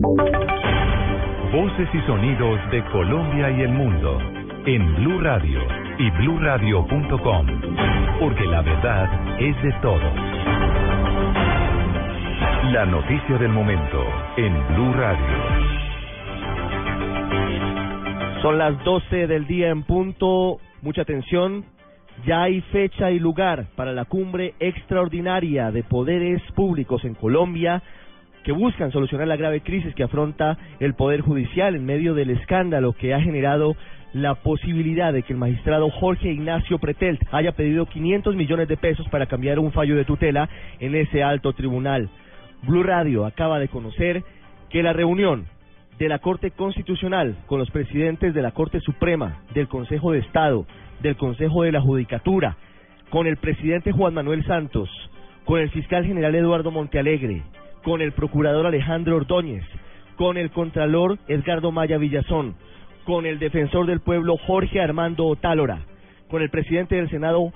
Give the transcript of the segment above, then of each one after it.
Voces y sonidos de Colombia y el mundo en Blue Radio y bluradio.com, porque la verdad es de todos. La noticia del momento en Blue Radio. Son las 12 del día en punto. Mucha atención. Ya hay fecha y lugar para la cumbre extraordinaria de poderes públicos en Colombia que buscan solucionar la grave crisis que afronta el Poder Judicial en medio del escándalo que ha generado la posibilidad de que el magistrado Jorge Ignacio Pretelt haya pedido 500 millones de pesos para cambiar un fallo de tutela en ese alto tribunal. Blue Radio acaba de conocer que la reunión de la Corte Constitucional con los presidentes de la Corte Suprema, del Consejo de Estado, del Consejo de la Judicatura, con el presidente Juan Manuel Santos, con el fiscal general Eduardo Montealegre, con el procurador Alejandro Ordóñez, con el contralor Edgardo Maya Villazón, con el defensor del pueblo Jorge Armando Otálora, con el presidente del Senado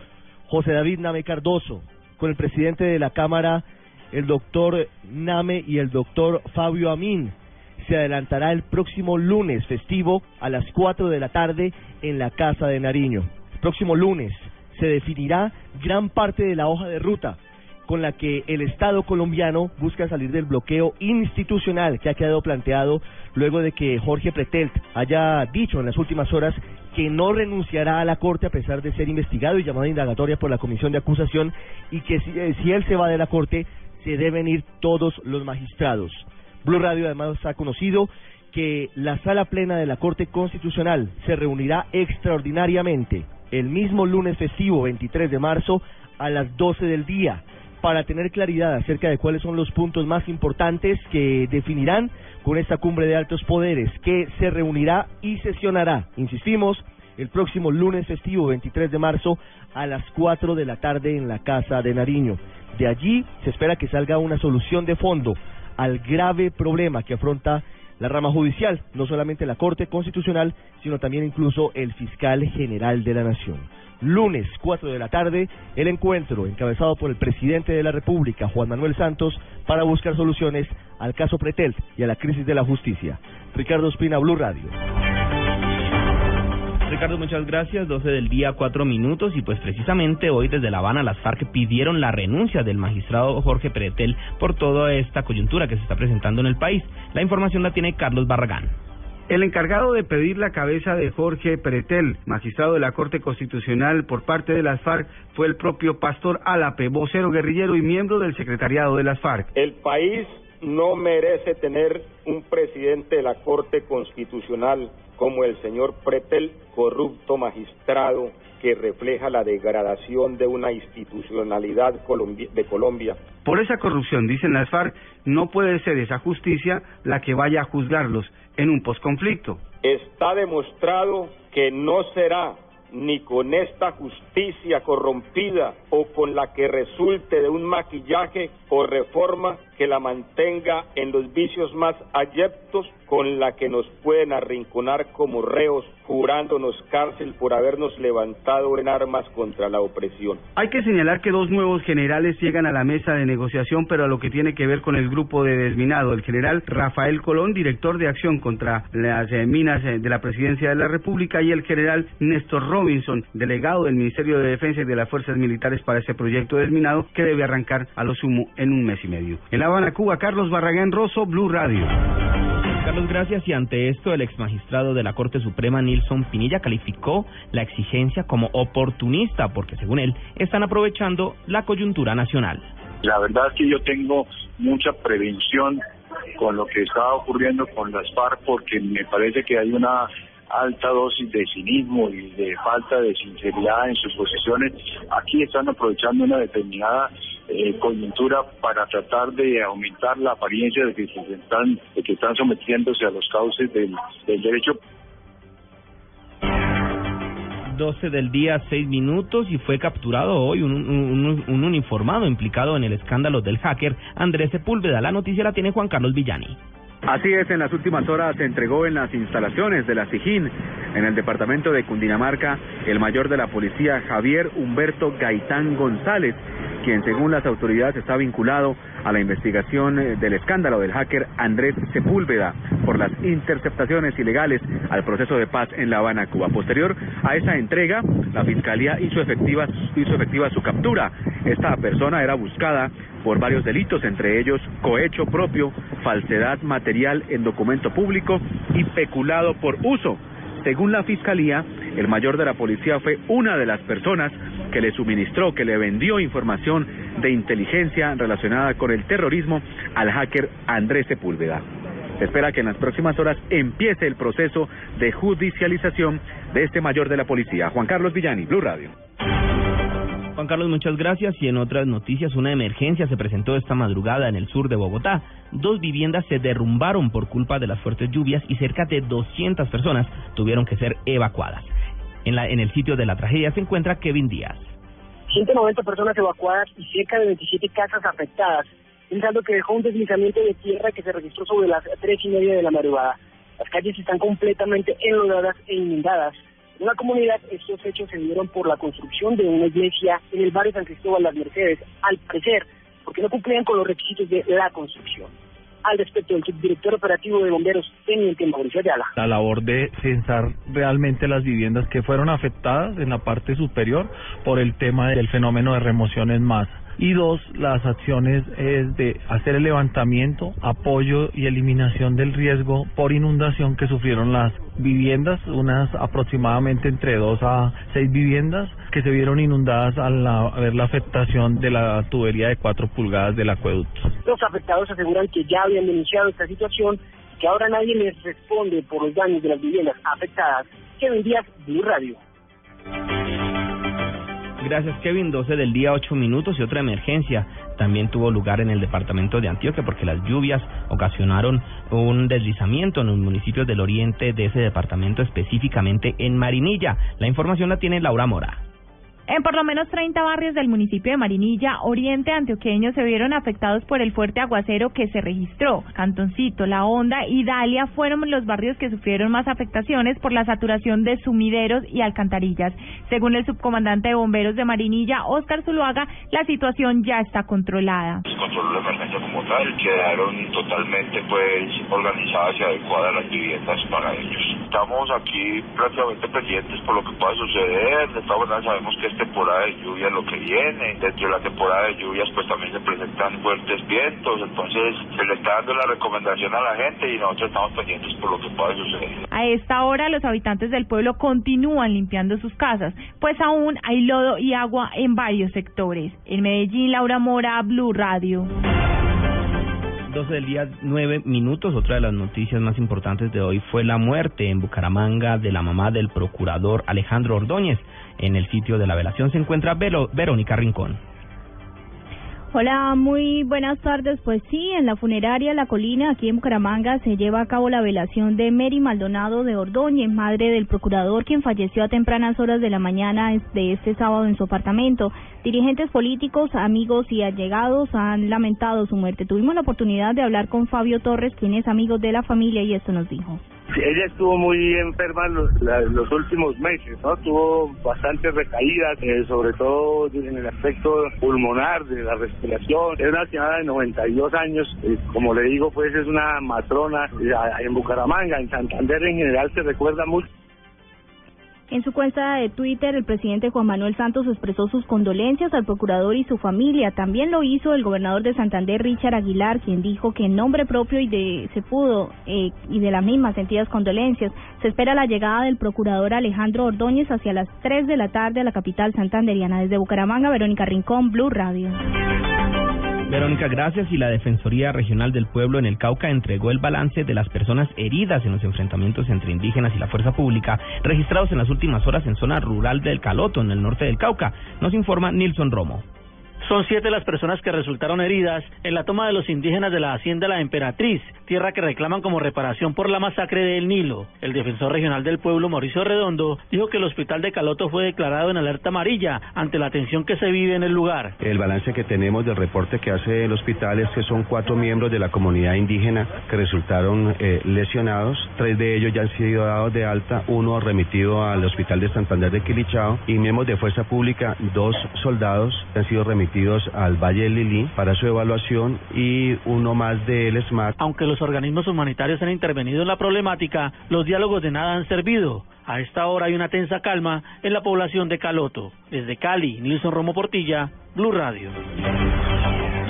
José David Name Cardoso, con el presidente de la Cámara el doctor Name y el doctor Fabio Amin. Se adelantará el próximo lunes festivo a las 4 de la tarde en la Casa de Nariño. El próximo lunes se definirá gran parte de la hoja de ruta con la que el Estado colombiano busca salir del bloqueo institucional que ha quedado planteado luego de que Jorge Pretelt haya dicho en las últimas horas que no renunciará a la Corte a pesar de ser investigado y llamado a indagatoria por la Comisión de Acusación y que si, eh, si él se va de la Corte se deben ir todos los magistrados. Blue Radio además ha conocido que la sala plena de la Corte Constitucional se reunirá extraordinariamente el mismo lunes festivo 23 de marzo a las 12 del día para tener claridad acerca de cuáles son los puntos más importantes que definirán con esta cumbre de altos poderes que se reunirá y sesionará, insistimos, el próximo lunes festivo 23 de marzo a las 4 de la tarde en la Casa de Nariño. De allí se espera que salga una solución de fondo al grave problema que afronta la rama judicial, no solamente la Corte Constitucional, sino también incluso el fiscal general de la Nación lunes 4 de la tarde, el encuentro encabezado por el presidente de la República, Juan Manuel Santos, para buscar soluciones al caso Pretel y a la crisis de la justicia. Ricardo Espina, Blue Radio. Ricardo, muchas gracias. 12 del día, 4 minutos. Y pues precisamente hoy desde La Habana las FARC pidieron la renuncia del magistrado Jorge Pretel por toda esta coyuntura que se está presentando en el país. La información la tiene Carlos Barragán. El encargado de pedir la cabeza de Jorge Pretel, magistrado de la Corte Constitucional por parte de las FARC, fue el propio Pastor Álape, vocero guerrillero y miembro del secretariado de las FARC. El país no merece tener un presidente de la Corte Constitucional como el señor Pretel, corrupto magistrado que refleja la degradación de una institucionalidad de Colombia. Por esa corrupción, dicen las FARC, no puede ser esa justicia la que vaya a juzgarlos en un posconflicto. Está demostrado que no será ni con esta justicia corrompida o con la que resulte de un maquillaje o reforma que la mantenga en los vicios más ayeptos con la que nos pueden arrinconar como reos, jurándonos cárcel por habernos levantado en armas contra la opresión. Hay que señalar que dos nuevos generales llegan a la mesa de negociación, pero a lo que tiene que ver con el grupo de desminado, el general Rafael Colón, director de acción contra las eh, minas eh, de la presidencia de la República, y el general Néstor Robinson, delegado del Ministerio de Defensa y de las Fuerzas Militares para ese proyecto desminado, que debe arrancar a lo sumo en un mes y medio. En La Habana, Cuba, Carlos Barragán Rosso, Blue Radio. Carlos, gracias. Y ante esto, el ex magistrado de la Corte Suprema, Nilson Pinilla, calificó la exigencia como oportunista, porque según él, están aprovechando la coyuntura nacional. La verdad es que yo tengo mucha prevención con lo que está ocurriendo con las FARC, porque me parece que hay una alta dosis de cinismo y de falta de sinceridad en sus posiciones. Aquí están aprovechando una determinada eh, coyuntura para tratar de aumentar la apariencia de que, están, de que están sometiéndose a los cauces del, derecho 12 del día, 6 minutos, y fue capturado hoy un, un, uniformado implicado en el escándalo del hacker Andrés Sepúlveda. La noticia la tiene Juan Carlos Villani. Así es, en las últimas horas se entregó en las instalaciones de la SIJIN, en el departamento de Cundinamarca, el mayor de la policía Javier Humberto Gaitán González, quien según las autoridades está vinculado a la investigación eh, del escándalo del hacker Andrés Sepúlveda por las interceptaciones ilegales al proceso de paz en La Habana, Cuba. Posterior a esa entrega, la Fiscalía hizo efectiva, hizo efectiva su captura. Esta persona era buscada por varios delitos, entre ellos cohecho propio, falsedad material en documento público y peculado por uso. Según la Fiscalía, el mayor de la policía fue una de las personas que le suministró, que le vendió información de inteligencia relacionada con el terrorismo al hacker Andrés Sepúlveda. Se espera que en las próximas horas empiece el proceso de judicialización de este mayor de la policía. Juan Carlos Villani, Blue Radio. Juan Carlos, muchas gracias. Y en otras noticias, una emergencia se presentó esta madrugada en el sur de Bogotá. Dos viviendas se derrumbaron por culpa de las fuertes lluvias y cerca de 200 personas tuvieron que ser evacuadas. En, la, en el sitio de la tragedia se encuentra Kevin Díaz. 190 personas evacuadas y cerca de 27 casas afectadas, pensando que dejó un deslizamiento de tierra que se registró sobre las tres y media de la madrugada. Las calles están completamente enlodadas e inundadas. En la comunidad, estos hechos se dieron por la construcción de una iglesia en el barrio San Cristóbal Las Mercedes, al parecer, porque no cumplían con los requisitos de la construcción. Al respecto, el subdirector operativo de bomberos, Teniente Mauricio Ayala. La labor de censar realmente las viviendas que fueron afectadas en la parte superior por el tema del fenómeno de remoción en masa y dos, las acciones es de hacer el levantamiento, apoyo y eliminación del riesgo por inundación que sufrieron las viviendas, unas aproximadamente entre dos a seis viviendas que se vieron inundadas al ver la afectación de la tubería de cuatro pulgadas del acueducto. Los afectados aseguran que ya habían denunciado esta situación que ahora nadie les responde por los daños de las viviendas afectadas. Kevin Díaz, Blue Radio. Gracias, Kevin. 12 del día, 8 minutos y otra emergencia también tuvo lugar en el departamento de Antioquia porque las lluvias ocasionaron un deslizamiento en los municipios del oriente de ese departamento, específicamente en Marinilla. La información la tiene Laura Mora. En por lo menos 30 barrios del municipio de Marinilla, oriente antioqueño, se vieron afectados por el fuerte aguacero que se registró. Cantoncito, La Honda y Dalia fueron los barrios que sufrieron más afectaciones por la saturación de sumideros y alcantarillas. Según el subcomandante de bomberos de Marinilla, Óscar Zuluaga, la situación ya está controlada. Se controló la emergencia como tal, quedaron totalmente pues organizadas y adecuadas las viviendas para ellos. Estamos aquí prácticamente pendientes por lo que pueda suceder, de todas maneras sabemos que temporada de lluvia lo que viene. Dentro de la temporada de lluvias pues también se presentan fuertes vientos, entonces se le está dando la recomendación a la gente y nosotros estamos pendientes por lo que pueda suceder. A esta hora los habitantes del pueblo continúan limpiando sus casas, pues aún hay lodo y agua en varios sectores. En Medellín, Laura Mora, Blue Radio. 12 del día, 9 minutos. Otra de las noticias más importantes de hoy fue la muerte en Bucaramanga de la mamá del procurador Alejandro Ordóñez. En el sitio de la velación se encuentra Verónica Rincón. Hola, muy buenas tardes. Pues sí, en la funeraria La Colina, aquí en Bucaramanga, se lleva a cabo la velación de Mary Maldonado de Ordóñez, madre del procurador, quien falleció a tempranas horas de la mañana de este sábado en su apartamento. Dirigentes políticos, amigos y allegados han lamentado su muerte. Tuvimos la oportunidad de hablar con Fabio Torres, quien es amigo de la familia, y esto nos dijo. Ella estuvo muy enferma los, los últimos meses, ¿no? Tuvo bastantes recaídas, eh, sobre todo en el aspecto pulmonar, de la respiración. Es una señora de 92 años, eh, como le digo, pues es una matrona eh, en Bucaramanga, en Santander en general se recuerda mucho. En su cuenta de Twitter, el presidente Juan Manuel Santos expresó sus condolencias al procurador y su familia. También lo hizo el gobernador de Santander, Richard Aguilar, quien dijo que en nombre propio y de se pudo eh, y de las mismas sentidas condolencias, se espera la llegada del procurador Alejandro Ordóñez hacia las 3 de la tarde a la capital santanderiana. Desde Bucaramanga, Verónica Rincón, Blue Radio. Verónica, gracias. Y la Defensoría Regional del Pueblo en el Cauca entregó el balance de las personas heridas en los enfrentamientos entre indígenas y la fuerza pública registrados en las últimas horas en zona rural del Caloto, en el norte del Cauca. Nos informa Nilson Romo. Son siete las personas que resultaron heridas en la toma de los indígenas de la hacienda La Emperatriz, tierra que reclaman como reparación por la masacre del Nilo. El defensor regional del pueblo, Mauricio Redondo, dijo que el hospital de Caloto fue declarado en alerta amarilla ante la tensión que se vive en el lugar. El balance que tenemos del reporte que hace el hospital es que son cuatro miembros de la comunidad indígena que resultaron eh, lesionados. Tres de ellos ya han sido dados de alta, uno remitido al hospital de Santander de Quilichao y miembros de Fuerza Pública, dos soldados han sido remitidos al Valle para su evaluación y uno más. Aunque los organismos humanitarios han intervenido en la problemática, los diálogos de nada han servido. A esta hora hay una tensa calma en la población de Caloto. Desde Cali, Nilson Romo Portilla, Blue Radio.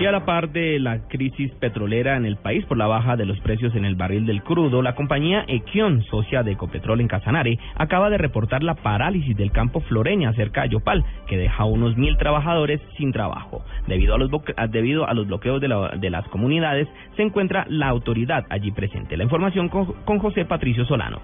Y a la par de la crisis petrolera en el país por la baja de los precios en el barril del crudo, la compañía Equion, socia de Ecopetrol en Casanare, acaba de reportar la parálisis del campo Floreña cerca de Yopal, que deja a unos mil trabajadores sin trabajo. Debido a los, debido a los bloqueos de, la, de, las comunidades, se encuentra la autoridad allí presente. La información con, con José Patricio Solano.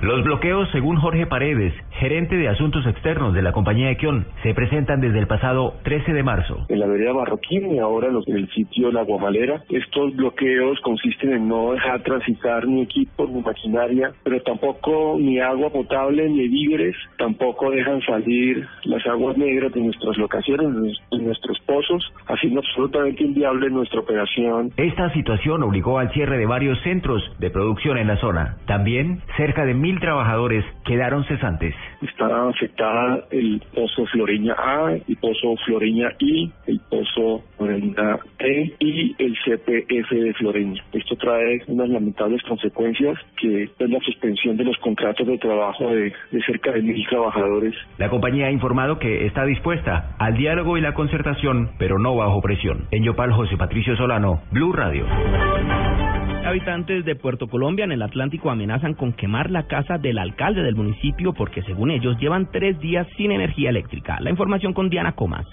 Los bloqueos, según Jorge Paredes, gerente de asuntos externos de la compañía Equion, se presentan desde el pasado 13 de marzo. En la vereda Marroquín y ahora en el sitio La Guamalera, estos bloqueos consisten en no dejar transitar ni equipos ni maquinaria, pero tampoco ni agua potable ni víveres, tampoco dejan salir las aguas negras de nuestras locaciones, de nuestros pozos, haciendo absolutamente inviable nuestra operación. Esta situación obligó al cierre de varios centros de producción en la zona. También cerca de mil trabajadores quedaron cesantes. Está afectada el pozo Floreña A, el pozo Floreña I, el pozo Floreña E y el CPF de Floreña. Esto trae unas lamentables consecuencias que es la suspensión de los contratos de trabajo de, de cerca de mil trabajadores. La compañía ha informado que está dispuesta al diálogo y la concertación, pero no bajo presión. En Yopal, José Patricio Solano, Blue Radio. Habitantes de Puerto Colombia en el Atlántico amenazan con quemar la casa del alcalde del municipio porque según ellos llevan tres días sin energía eléctrica. La información con Diana Comas.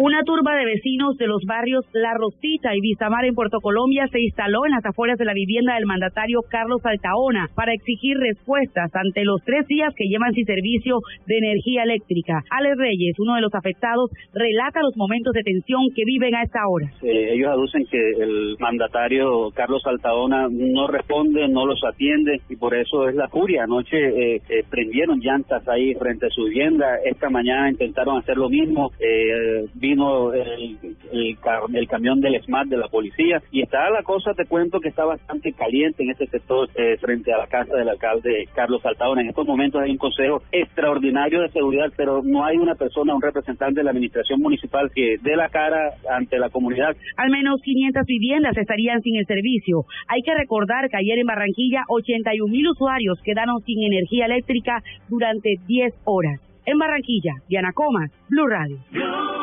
Una turba de vecinos de los barrios La Rosita y Vistamar en Puerto Colombia se instaló en las afueras de la vivienda del mandatario Carlos Altaona para exigir respuestas ante los tres días que llevan sin servicio de energía eléctrica. Alex Reyes, uno de los afectados, relata los momentos de tensión que viven a esta hora. Eh, ellos aducen que el mandatario Carlos Altaona no responde, no los atiende y por eso es la furia. Anoche eh, eh, prendieron llantas ahí frente a su vivienda. Esta mañana intentaron hacer lo mismo. Eh, vino el, camión del SMAT de la policía y está la cosa, te cuento, que está bastante caliente en este sector eh, frente a la casa del alcalde Carlos Saltadona. En estos momentos hay un consejo extraordinario de seguridad, pero no hay una persona, un representante de la administración municipal que dé la cara ante la comunidad. Al menos 500 viviendas estarían sin el servicio. Hay que recordar que ayer en Barranquilla 81 mil usuarios quedaron sin energía eléctrica durante 10 horas. En Barranquilla, Diana Comas, Blue Radio.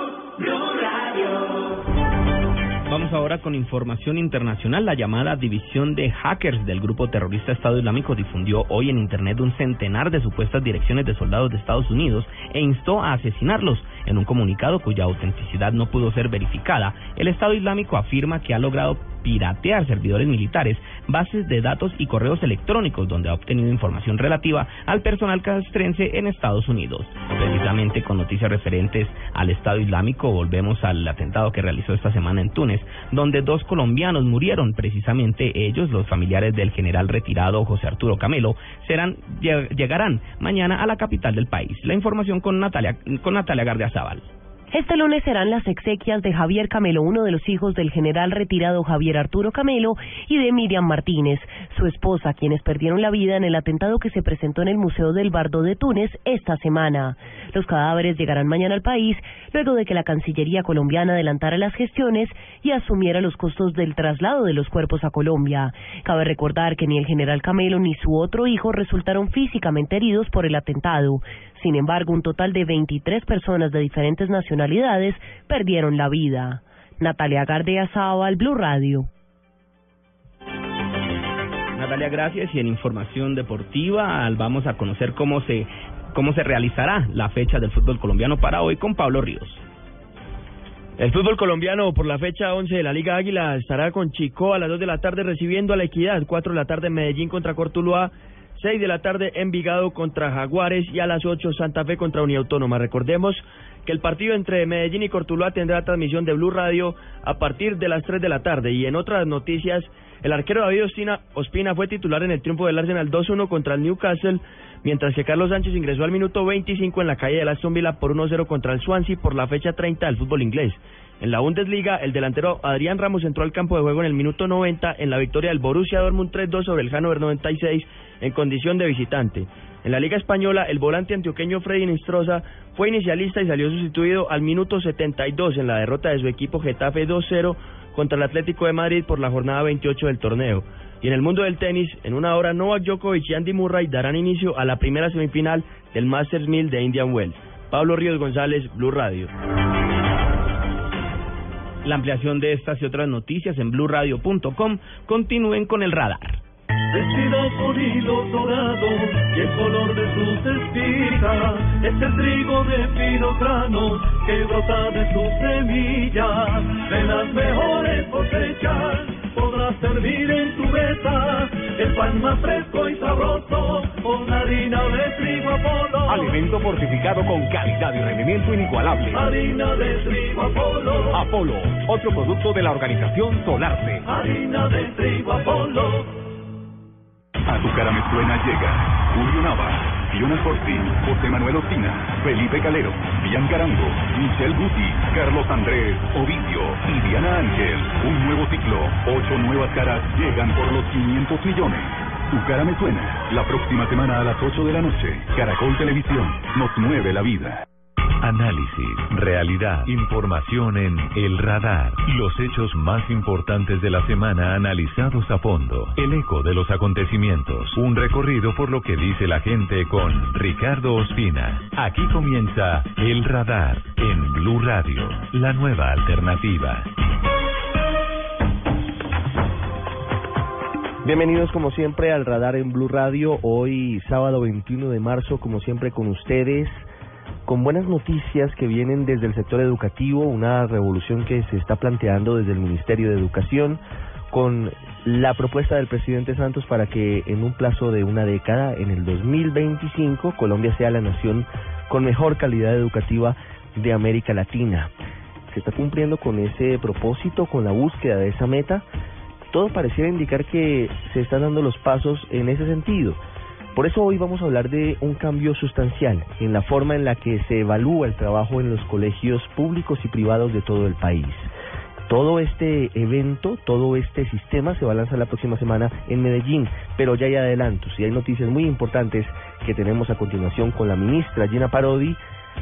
Vamos ahora con información internacional. La llamada división de hackers del grupo terrorista Estado Islámico difundió hoy en Internet un centenar de supuestas direcciones de soldados de Estados Unidos e instó a asesinarlos. En un comunicado cuya autenticidad no pudo ser verificada, el Estado Islámico afirma que ha logrado piratear servidores militares, bases de datos y correos electrónicos donde ha obtenido información relativa al personal castrense en Estados Unidos. Precisamente con noticias referentes al Estado Islámico volvemos al atentado que realizó esta semana en Túnez, donde dos colombianos murieron, precisamente ellos, los familiares del general retirado José Arturo Camelo, serán llegarán mañana a la capital del país. La información con Natalia con Natalia Gardiazabal. Este lunes serán las exequias de Javier Camelo, uno de los hijos del general retirado Javier Arturo Camelo, y de Miriam Martínez, su esposa, quienes perdieron la vida en el atentado que se presentó en el Museo del Bardo de Túnez esta semana. Los cadáveres llegarán mañana al país, luego de que la Cancillería colombiana adelantara las gestiones y asumiera los costos del traslado de los cuerpos a Colombia. Cabe recordar que ni el general Camelo ni su otro hijo resultaron físicamente heridos por el atentado. Sin embargo, un total de 23 personas de diferentes nacionalidades perdieron la vida. Natalia Gardea al Blue Radio. Natalia, gracias. Y en información deportiva vamos a conocer cómo se cómo se realizará la fecha del fútbol colombiano para hoy con Pablo Ríos. El fútbol colombiano por la fecha 11 de la Liga Águila estará con Chico a las 2 de la tarde recibiendo a la Equidad, 4 de la tarde Medellín contra Cortuluá 6 de la tarde Envigado contra Jaguares y a las 8 Santa Fe contra Autónoma. Recordemos que el partido entre Medellín y Cortuluá tendrá transmisión de Blue Radio a partir de las 3 de la tarde. Y en otras noticias, el arquero David Ospina, Ospina fue titular en el triunfo del Arsenal 2-1 contra el Newcastle, mientras que Carlos Sánchez ingresó al minuto 25 en la calle de la Villa por 1-0 contra el Swansea por la fecha 30 del fútbol inglés. En la Bundesliga, el delantero Adrián Ramos entró al campo de juego en el minuto 90 en la victoria del Borussia Dortmund 3-2 sobre el Hannover 96 en condición de visitante. En la Liga Española, el volante antioqueño Freddy Nistroza fue inicialista y salió sustituido al minuto 72 en la derrota de su equipo Getafe 2-0 contra el Atlético de Madrid por la jornada 28 del torneo. Y en el mundo del tenis, en una hora Novak Djokovic y Andy Murray darán inicio a la primera semifinal del Masters 1000 de Indian Wells. Pablo Ríos González, Blue Radio. La ampliación de estas y otras noticias en blurradio.com. Continúen con el radar. Vestida con hilo dorado y el color de sus espigas es el trigo de fino grano que brota de sus semillas. De las mejores cosechas podrás servir en tu mesa el pan más fresco y sabroso con harina de trigo Apolo. Alimento fortificado con calidad y rendimiento inigualable. Harina de trigo Apolo. Apolo, otro producto de la organización Solarte. Harina de trigo Apolo. A tu cara me suena llega Julio Nava, Fiona Corti, José Manuel Ospina, Felipe Calero, Bianca Arango, Michelle Guti, Carlos Andrés, Ovidio y Diana Ángel. Un nuevo ciclo, ocho nuevas caras llegan por los 500 millones. Tu cara me suena. La próxima semana a las 8 de la noche, Caracol Televisión nos mueve la vida. Análisis, realidad, información en El Radar. Los hechos más importantes de la semana analizados a fondo. El eco de los acontecimientos. Un recorrido por lo que dice la gente con Ricardo Ospina. Aquí comienza El Radar en Blue Radio, la nueva alternativa. Bienvenidos como siempre al Radar en Blue Radio. Hoy sábado 21 de marzo, como siempre con ustedes con buenas noticias que vienen desde el sector educativo, una revolución que se está planteando desde el Ministerio de Educación, con la propuesta del presidente Santos para que en un plazo de una década, en el 2025, Colombia sea la nación con mejor calidad educativa de América Latina. Se está cumpliendo con ese propósito, con la búsqueda de esa meta. Todo pareciera indicar que se están dando los pasos en ese sentido. Por eso hoy vamos a hablar de un cambio sustancial en la forma en la que se evalúa el trabajo en los colegios públicos y privados de todo el país. Todo este evento, todo este sistema se va a lanzar la próxima semana en Medellín, pero ya hay adelantos y hay noticias muy importantes que tenemos a continuación con la ministra Gina Parodi.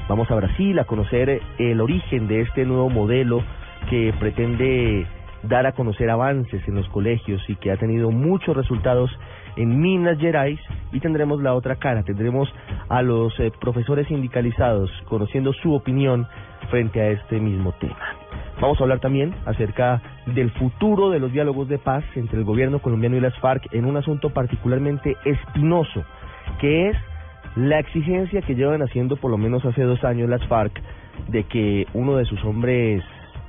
Vamos a Brasil a conocer el origen de este nuevo modelo que pretende dar a conocer avances en los colegios y que ha tenido muchos resultados en Minas Gerais y tendremos la otra cara, tendremos a los eh, profesores sindicalizados conociendo su opinión frente a este mismo tema. Vamos a hablar también acerca del futuro de los diálogos de paz entre el gobierno colombiano y las FARC en un asunto particularmente espinoso, que es la exigencia que llevan haciendo por lo menos hace dos años las FARC de que uno de sus hombres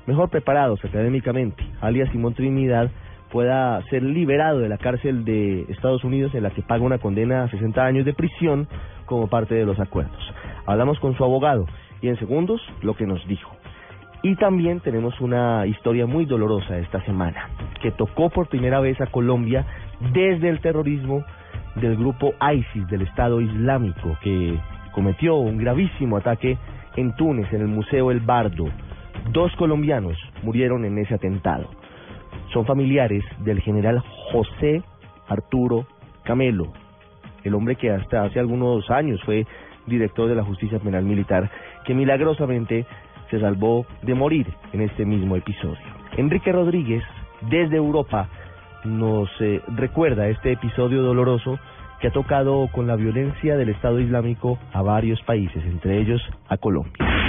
mejor preparados académicamente, alias Simón Trinidad, pueda ser liberado de la cárcel de Estados Unidos en la que paga una condena a 60 años de prisión como parte de los acuerdos. Hablamos con su abogado y en segundos lo que nos dijo. Y también tenemos una historia muy dolorosa esta semana, que tocó por primera vez a Colombia desde el terrorismo del grupo ISIS, del Estado Islámico, que cometió un gravísimo ataque en Túnez, en el Museo El Bardo. Dos colombianos murieron en ese atentado son familiares del general José Arturo Camelo, el hombre que hasta hace algunos años fue director de la Justicia Penal Militar, que milagrosamente se salvó de morir en este mismo episodio. Enrique Rodríguez, desde Europa, nos eh, recuerda este episodio doloroso que ha tocado con la violencia del Estado Islámico a varios países, entre ellos a Colombia.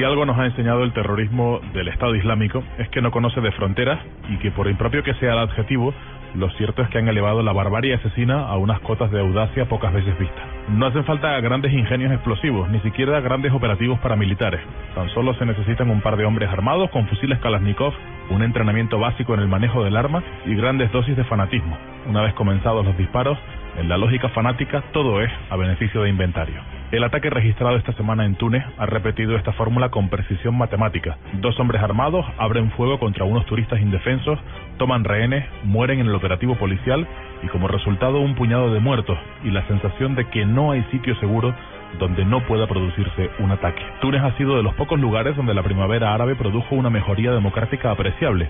Si algo nos ha enseñado el terrorismo del Estado Islámico es que no conoce de fronteras y que por impropio que sea el adjetivo, lo cierto es que han elevado la barbarie asesina a unas cotas de audacia pocas veces vistas. No hacen falta grandes ingenios explosivos, ni siquiera grandes operativos paramilitares. Tan solo se necesitan un par de hombres armados con fusiles Kalashnikov, un entrenamiento básico en el manejo del arma y grandes dosis de fanatismo. Una vez comenzados los disparos, en la lógica fanática todo es a beneficio de inventario. El ataque registrado esta semana en Túnez ha repetido esta fórmula con precisión matemática. Dos hombres armados abren fuego contra unos turistas indefensos, toman rehenes, mueren en el operativo policial y como resultado un puñado de muertos y la sensación de que no hay sitio seguro donde no pueda producirse un ataque. Túnez ha sido de los pocos lugares donde la primavera árabe produjo una mejoría democrática apreciable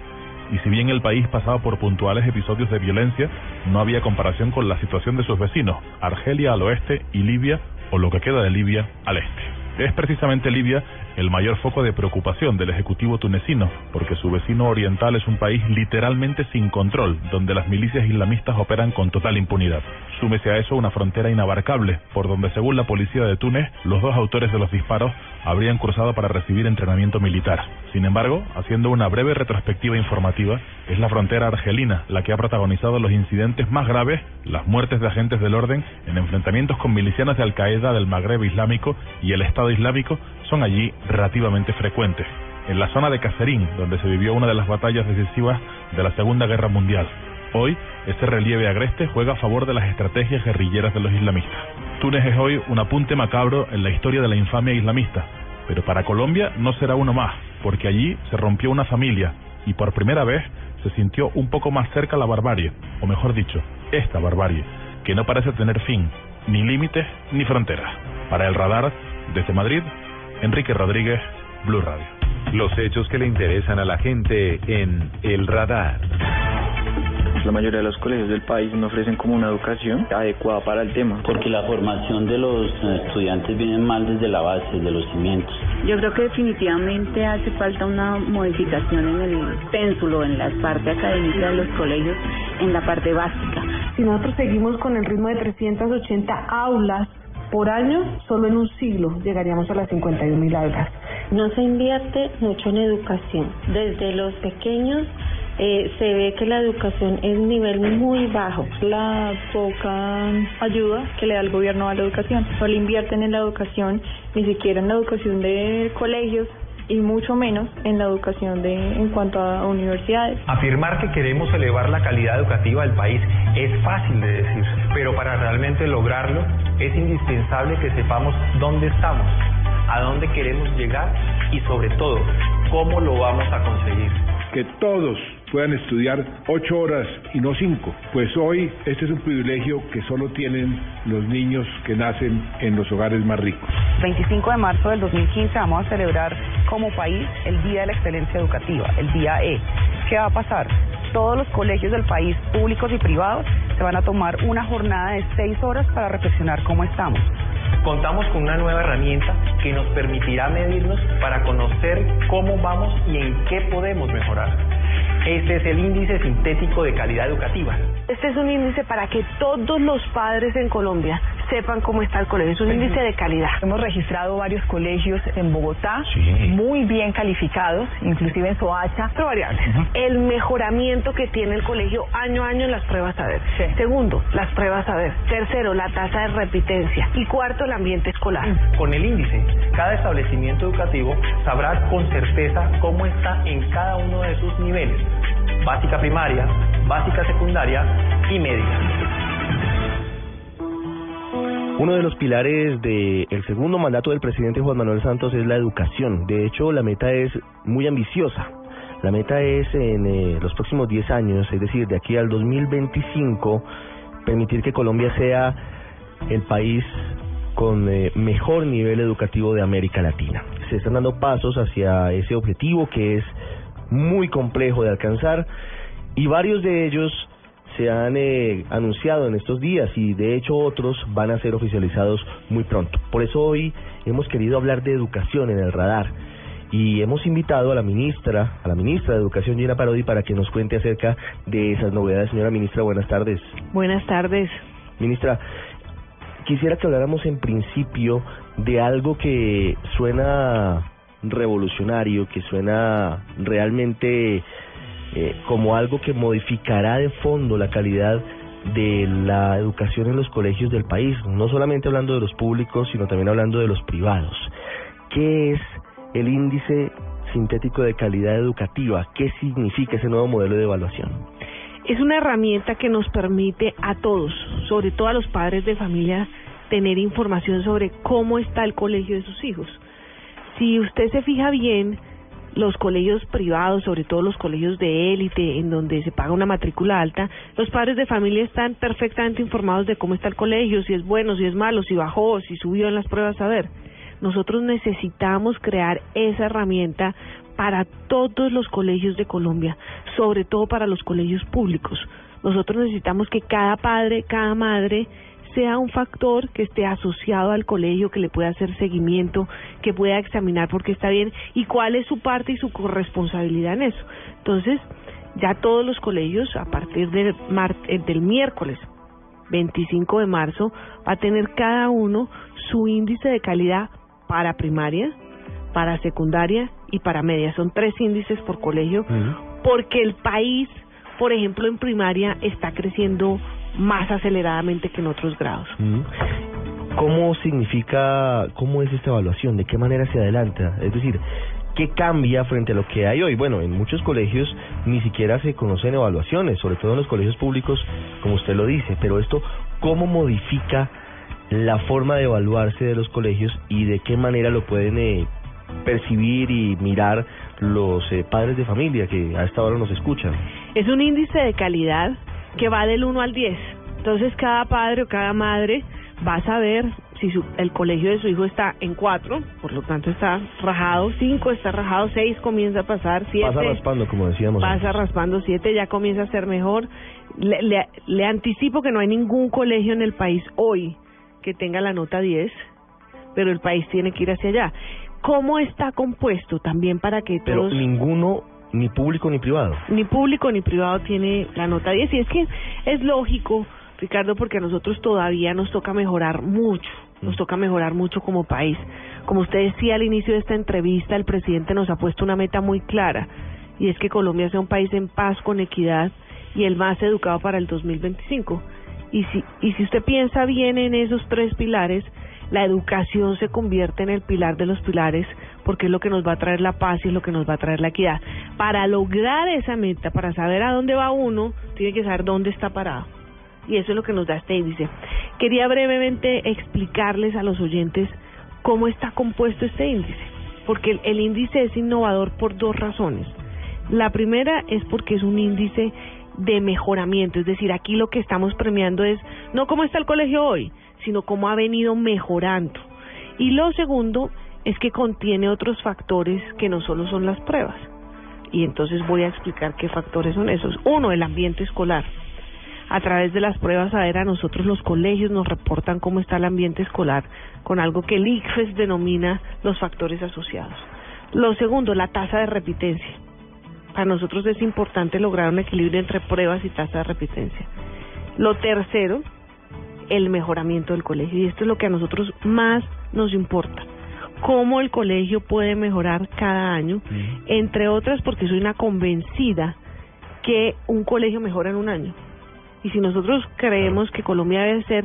y si bien el país pasaba por puntuales episodios de violencia, no había comparación con la situación de sus vecinos, Argelia al oeste y Libia, o lo que queda de Libia, al este. Es precisamente Libia el mayor foco de preocupación del Ejecutivo tunecino, porque su vecino oriental es un país literalmente sin control, donde las milicias islamistas operan con total impunidad. Súmese a eso una frontera inabarcable, por donde según la policía de Túnez, los dos autores de los disparos habrían cruzado para recibir entrenamiento militar. Sin embargo, haciendo una breve retrospectiva informativa, es la frontera argelina la que ha protagonizado los incidentes más graves, las muertes de agentes del orden en enfrentamientos con milicianos de Al-Qaeda del Magreb Islámico y el Estado Islámico son allí relativamente frecuentes. En la zona de Cacerín, donde se vivió una de las batallas decisivas de la Segunda Guerra Mundial. Hoy, ese relieve agreste juega a favor de las estrategias guerrilleras de los islamistas. Túnez es hoy un apunte macabro en la historia de la infamia islamista, pero para Colombia no será uno más, porque allí se rompió una familia y por primera vez se sintió un poco más cerca la barbarie, o mejor dicho, esta barbarie, que no parece tener fin, ni límites ni fronteras. Para el radar, desde Madrid, Enrique Rodríguez, Blue Radio. Los hechos que le interesan a la gente en El Radar. La mayoría de los colegios del país no ofrecen como una educación adecuada para el tema. Porque la formación de los estudiantes viene mal desde la base, desde los cimientos. Yo creo que definitivamente hace falta una modificación en el pénsulo, en la parte académica de los colegios, en la parte básica. Si nosotros seguimos con el ritmo de 380 aulas por año, solo en un siglo llegaríamos a las 51 mil aulas. No se invierte mucho en educación. Desde los pequeños eh, se ve que la educación es un nivel muy bajo. La poca ayuda que le da el gobierno a la educación. No le invierten en la educación, ni siquiera en la educación de colegios y mucho menos en la educación de en cuanto a universidades. Afirmar que queremos elevar la calidad educativa del país es fácil de decir, pero para realmente lograrlo es indispensable que sepamos dónde estamos, a dónde queremos llegar y sobre todo cómo lo vamos a conseguir. Que todos puedan estudiar ocho horas y no cinco. Pues hoy este es un privilegio que solo tienen los niños que nacen en los hogares más ricos. 25 de marzo del 2015 vamos a celebrar como país el Día de la Excelencia Educativa, el Día E. ¿Qué va a pasar? Todos los colegios del país, públicos y privados, se van a tomar una jornada de seis horas para reflexionar cómo estamos. Contamos con una nueva herramienta que nos permitirá medirnos para conocer cómo vamos y en qué podemos mejorar. Este es el índice sintético de calidad educativa. Este es un índice para que todos los padres en Colombia sepan cómo está el colegio. Es un índice de calidad. Hemos registrado varios colegios en Bogotá, muy bien calificados, inclusive en Soacha, pero variables. El mejoramiento que tiene el colegio año a año en las pruebas a ver. Segundo, las pruebas a ver. Tercero, la tasa de repitencia. Y cuarto, el ambiente escolar. Con el índice, cada establecimiento educativo sabrá con certeza cómo está en cada uno de sus niveles. Básica primaria, básica secundaria y media. Uno de los pilares del segundo mandato del presidente Juan Manuel Santos es la educación. De hecho, la meta es muy ambiciosa. La meta es en eh, los próximos 10 años, es decir, de aquí al 2025, permitir que Colombia sea el país con eh, mejor nivel educativo de América Latina. Se están dando pasos hacia ese objetivo que es muy complejo de alcanzar y varios de ellos se han eh, anunciado en estos días y de hecho otros van a ser oficializados muy pronto. Por eso hoy hemos querido hablar de educación en el radar y hemos invitado a la ministra, a la ministra de Educación Gina Parodi para que nos cuente acerca de esas novedades. Señora ministra, buenas tardes. Buenas tardes. Ministra, quisiera que habláramos en principio de algo que suena revolucionario, que suena realmente eh, como algo que modificará de fondo la calidad de la educación en los colegios del país, no solamente hablando de los públicos, sino también hablando de los privados. ¿Qué es el índice sintético de calidad educativa? ¿Qué significa ese nuevo modelo de evaluación? Es una herramienta que nos permite a todos, sobre todo a los padres de familia, tener información sobre cómo está el colegio de sus hijos. Si usted se fija bien, los colegios privados, sobre todo los colegios de élite, en donde se paga una matrícula alta, los padres de familia están perfectamente informados de cómo está el colegio, si es bueno, si es malo, si bajó, si subió en las pruebas a ver. Nosotros necesitamos crear esa herramienta para todos los colegios de Colombia, sobre todo para los colegios públicos. Nosotros necesitamos que cada padre, cada madre sea un factor que esté asociado al colegio, que le pueda hacer seguimiento, que pueda examinar por qué está bien y cuál es su parte y su corresponsabilidad en eso. Entonces, ya todos los colegios, a partir del, mar del miércoles 25 de marzo, va a tener cada uno su índice de calidad para primaria, para secundaria y para media. Son tres índices por colegio, porque el país, por ejemplo, en primaria está creciendo más aceleradamente que en otros grados. ¿Cómo significa, cómo es esta evaluación? ¿De qué manera se adelanta? Es decir, ¿qué cambia frente a lo que hay hoy? Bueno, en muchos colegios ni siquiera se conocen evaluaciones, sobre todo en los colegios públicos, como usted lo dice, pero esto, ¿cómo modifica la forma de evaluarse de los colegios y de qué manera lo pueden eh, percibir y mirar los eh, padres de familia que a esta hora nos escuchan? Es un índice de calidad que va del 1 al 10. Entonces cada padre o cada madre va a saber si su, el colegio de su hijo está en 4, por lo tanto está rajado, 5 está rajado, 6 comienza a pasar, 7 Pasa raspando, como decíamos. pasa antes. raspando, 7 ya comienza a ser mejor. Le, le, le anticipo que no hay ningún colegio en el país hoy que tenga la nota 10, pero el país tiene que ir hacia allá. ¿Cómo está compuesto? También para que Pero todos ninguno, ni público ni privado. ni público ni privado tiene la nota 10 y es que es lógico, Ricardo, porque a nosotros todavía nos toca mejorar mucho, nos toca mejorar mucho como país. Como usted decía al inicio de esta entrevista, el presidente nos ha puesto una meta muy clara y es que Colombia sea un país en paz, con equidad y el más educado para el 2025. Y si, y si usted piensa bien en esos tres pilares, la educación se convierte en el pilar de los pilares porque es lo que nos va a traer la paz y es lo que nos va a traer la equidad. Para lograr esa meta, para saber a dónde va uno, tiene que saber dónde está parado. Y eso es lo que nos da este índice. Quería brevemente explicarles a los oyentes cómo está compuesto este índice, porque el, el índice es innovador por dos razones. La primera es porque es un índice de mejoramiento, es decir, aquí lo que estamos premiando es no cómo está el colegio hoy, sino cómo ha venido mejorando. Y lo segundo es que contiene otros factores que no solo son las pruebas. Y entonces voy a explicar qué factores son esos. Uno, el ambiente escolar. A través de las pruebas, a ver, a nosotros los colegios nos reportan cómo está el ambiente escolar con algo que el ICFES denomina los factores asociados. Lo segundo, la tasa de repitencia. Para nosotros es importante lograr un equilibrio entre pruebas y tasa de repitencia. Lo tercero, el mejoramiento del colegio. Y esto es lo que a nosotros más nos importa. Cómo el colegio puede mejorar cada año, entre otras porque soy una convencida que un colegio mejora en un año. Y si nosotros creemos que Colombia debe ser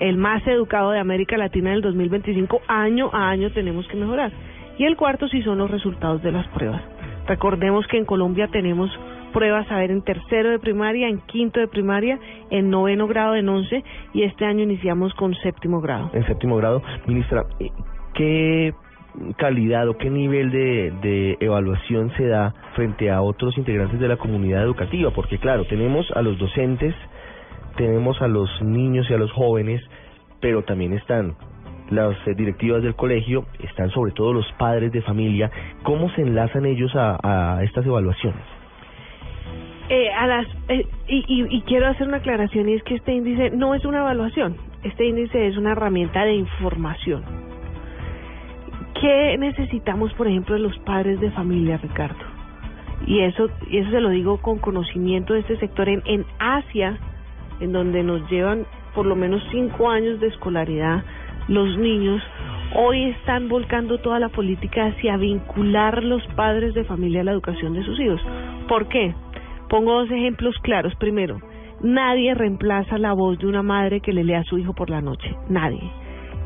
el más educado de América Latina en el 2025, año a año tenemos que mejorar. Y el cuarto sí son los resultados de las pruebas. Recordemos que en Colombia tenemos pruebas a ver en tercero de primaria, en quinto de primaria, en noveno grado, en once, y este año iniciamos con séptimo grado. En séptimo grado, ministra, ¿qué calidad o qué nivel de, de evaluación se da frente a otros integrantes de la comunidad educativa? Porque claro, tenemos a los docentes, tenemos a los niños y a los jóvenes, pero también están las eh, directivas del colegio, están sobre todo los padres de familia. ¿Cómo se enlazan ellos a, estas evaluaciones? Eh, a las eh, y, y, y quiero hacer una aclaración y es que este índice no es una evaluación, este índice es una herramienta de información. ¿Qué necesitamos, por ejemplo, de los padres de familia, Ricardo? Y eso, y eso se lo digo con conocimiento de este sector en, en Asia, en donde nos llevan por lo menos cinco años de escolaridad los niños, hoy están volcando toda la política hacia vincular los padres de familia a la educación de sus hijos. ¿Por qué? Pongo dos ejemplos claros. Primero, nadie reemplaza la voz de una madre que le lea a su hijo por la noche. Nadie.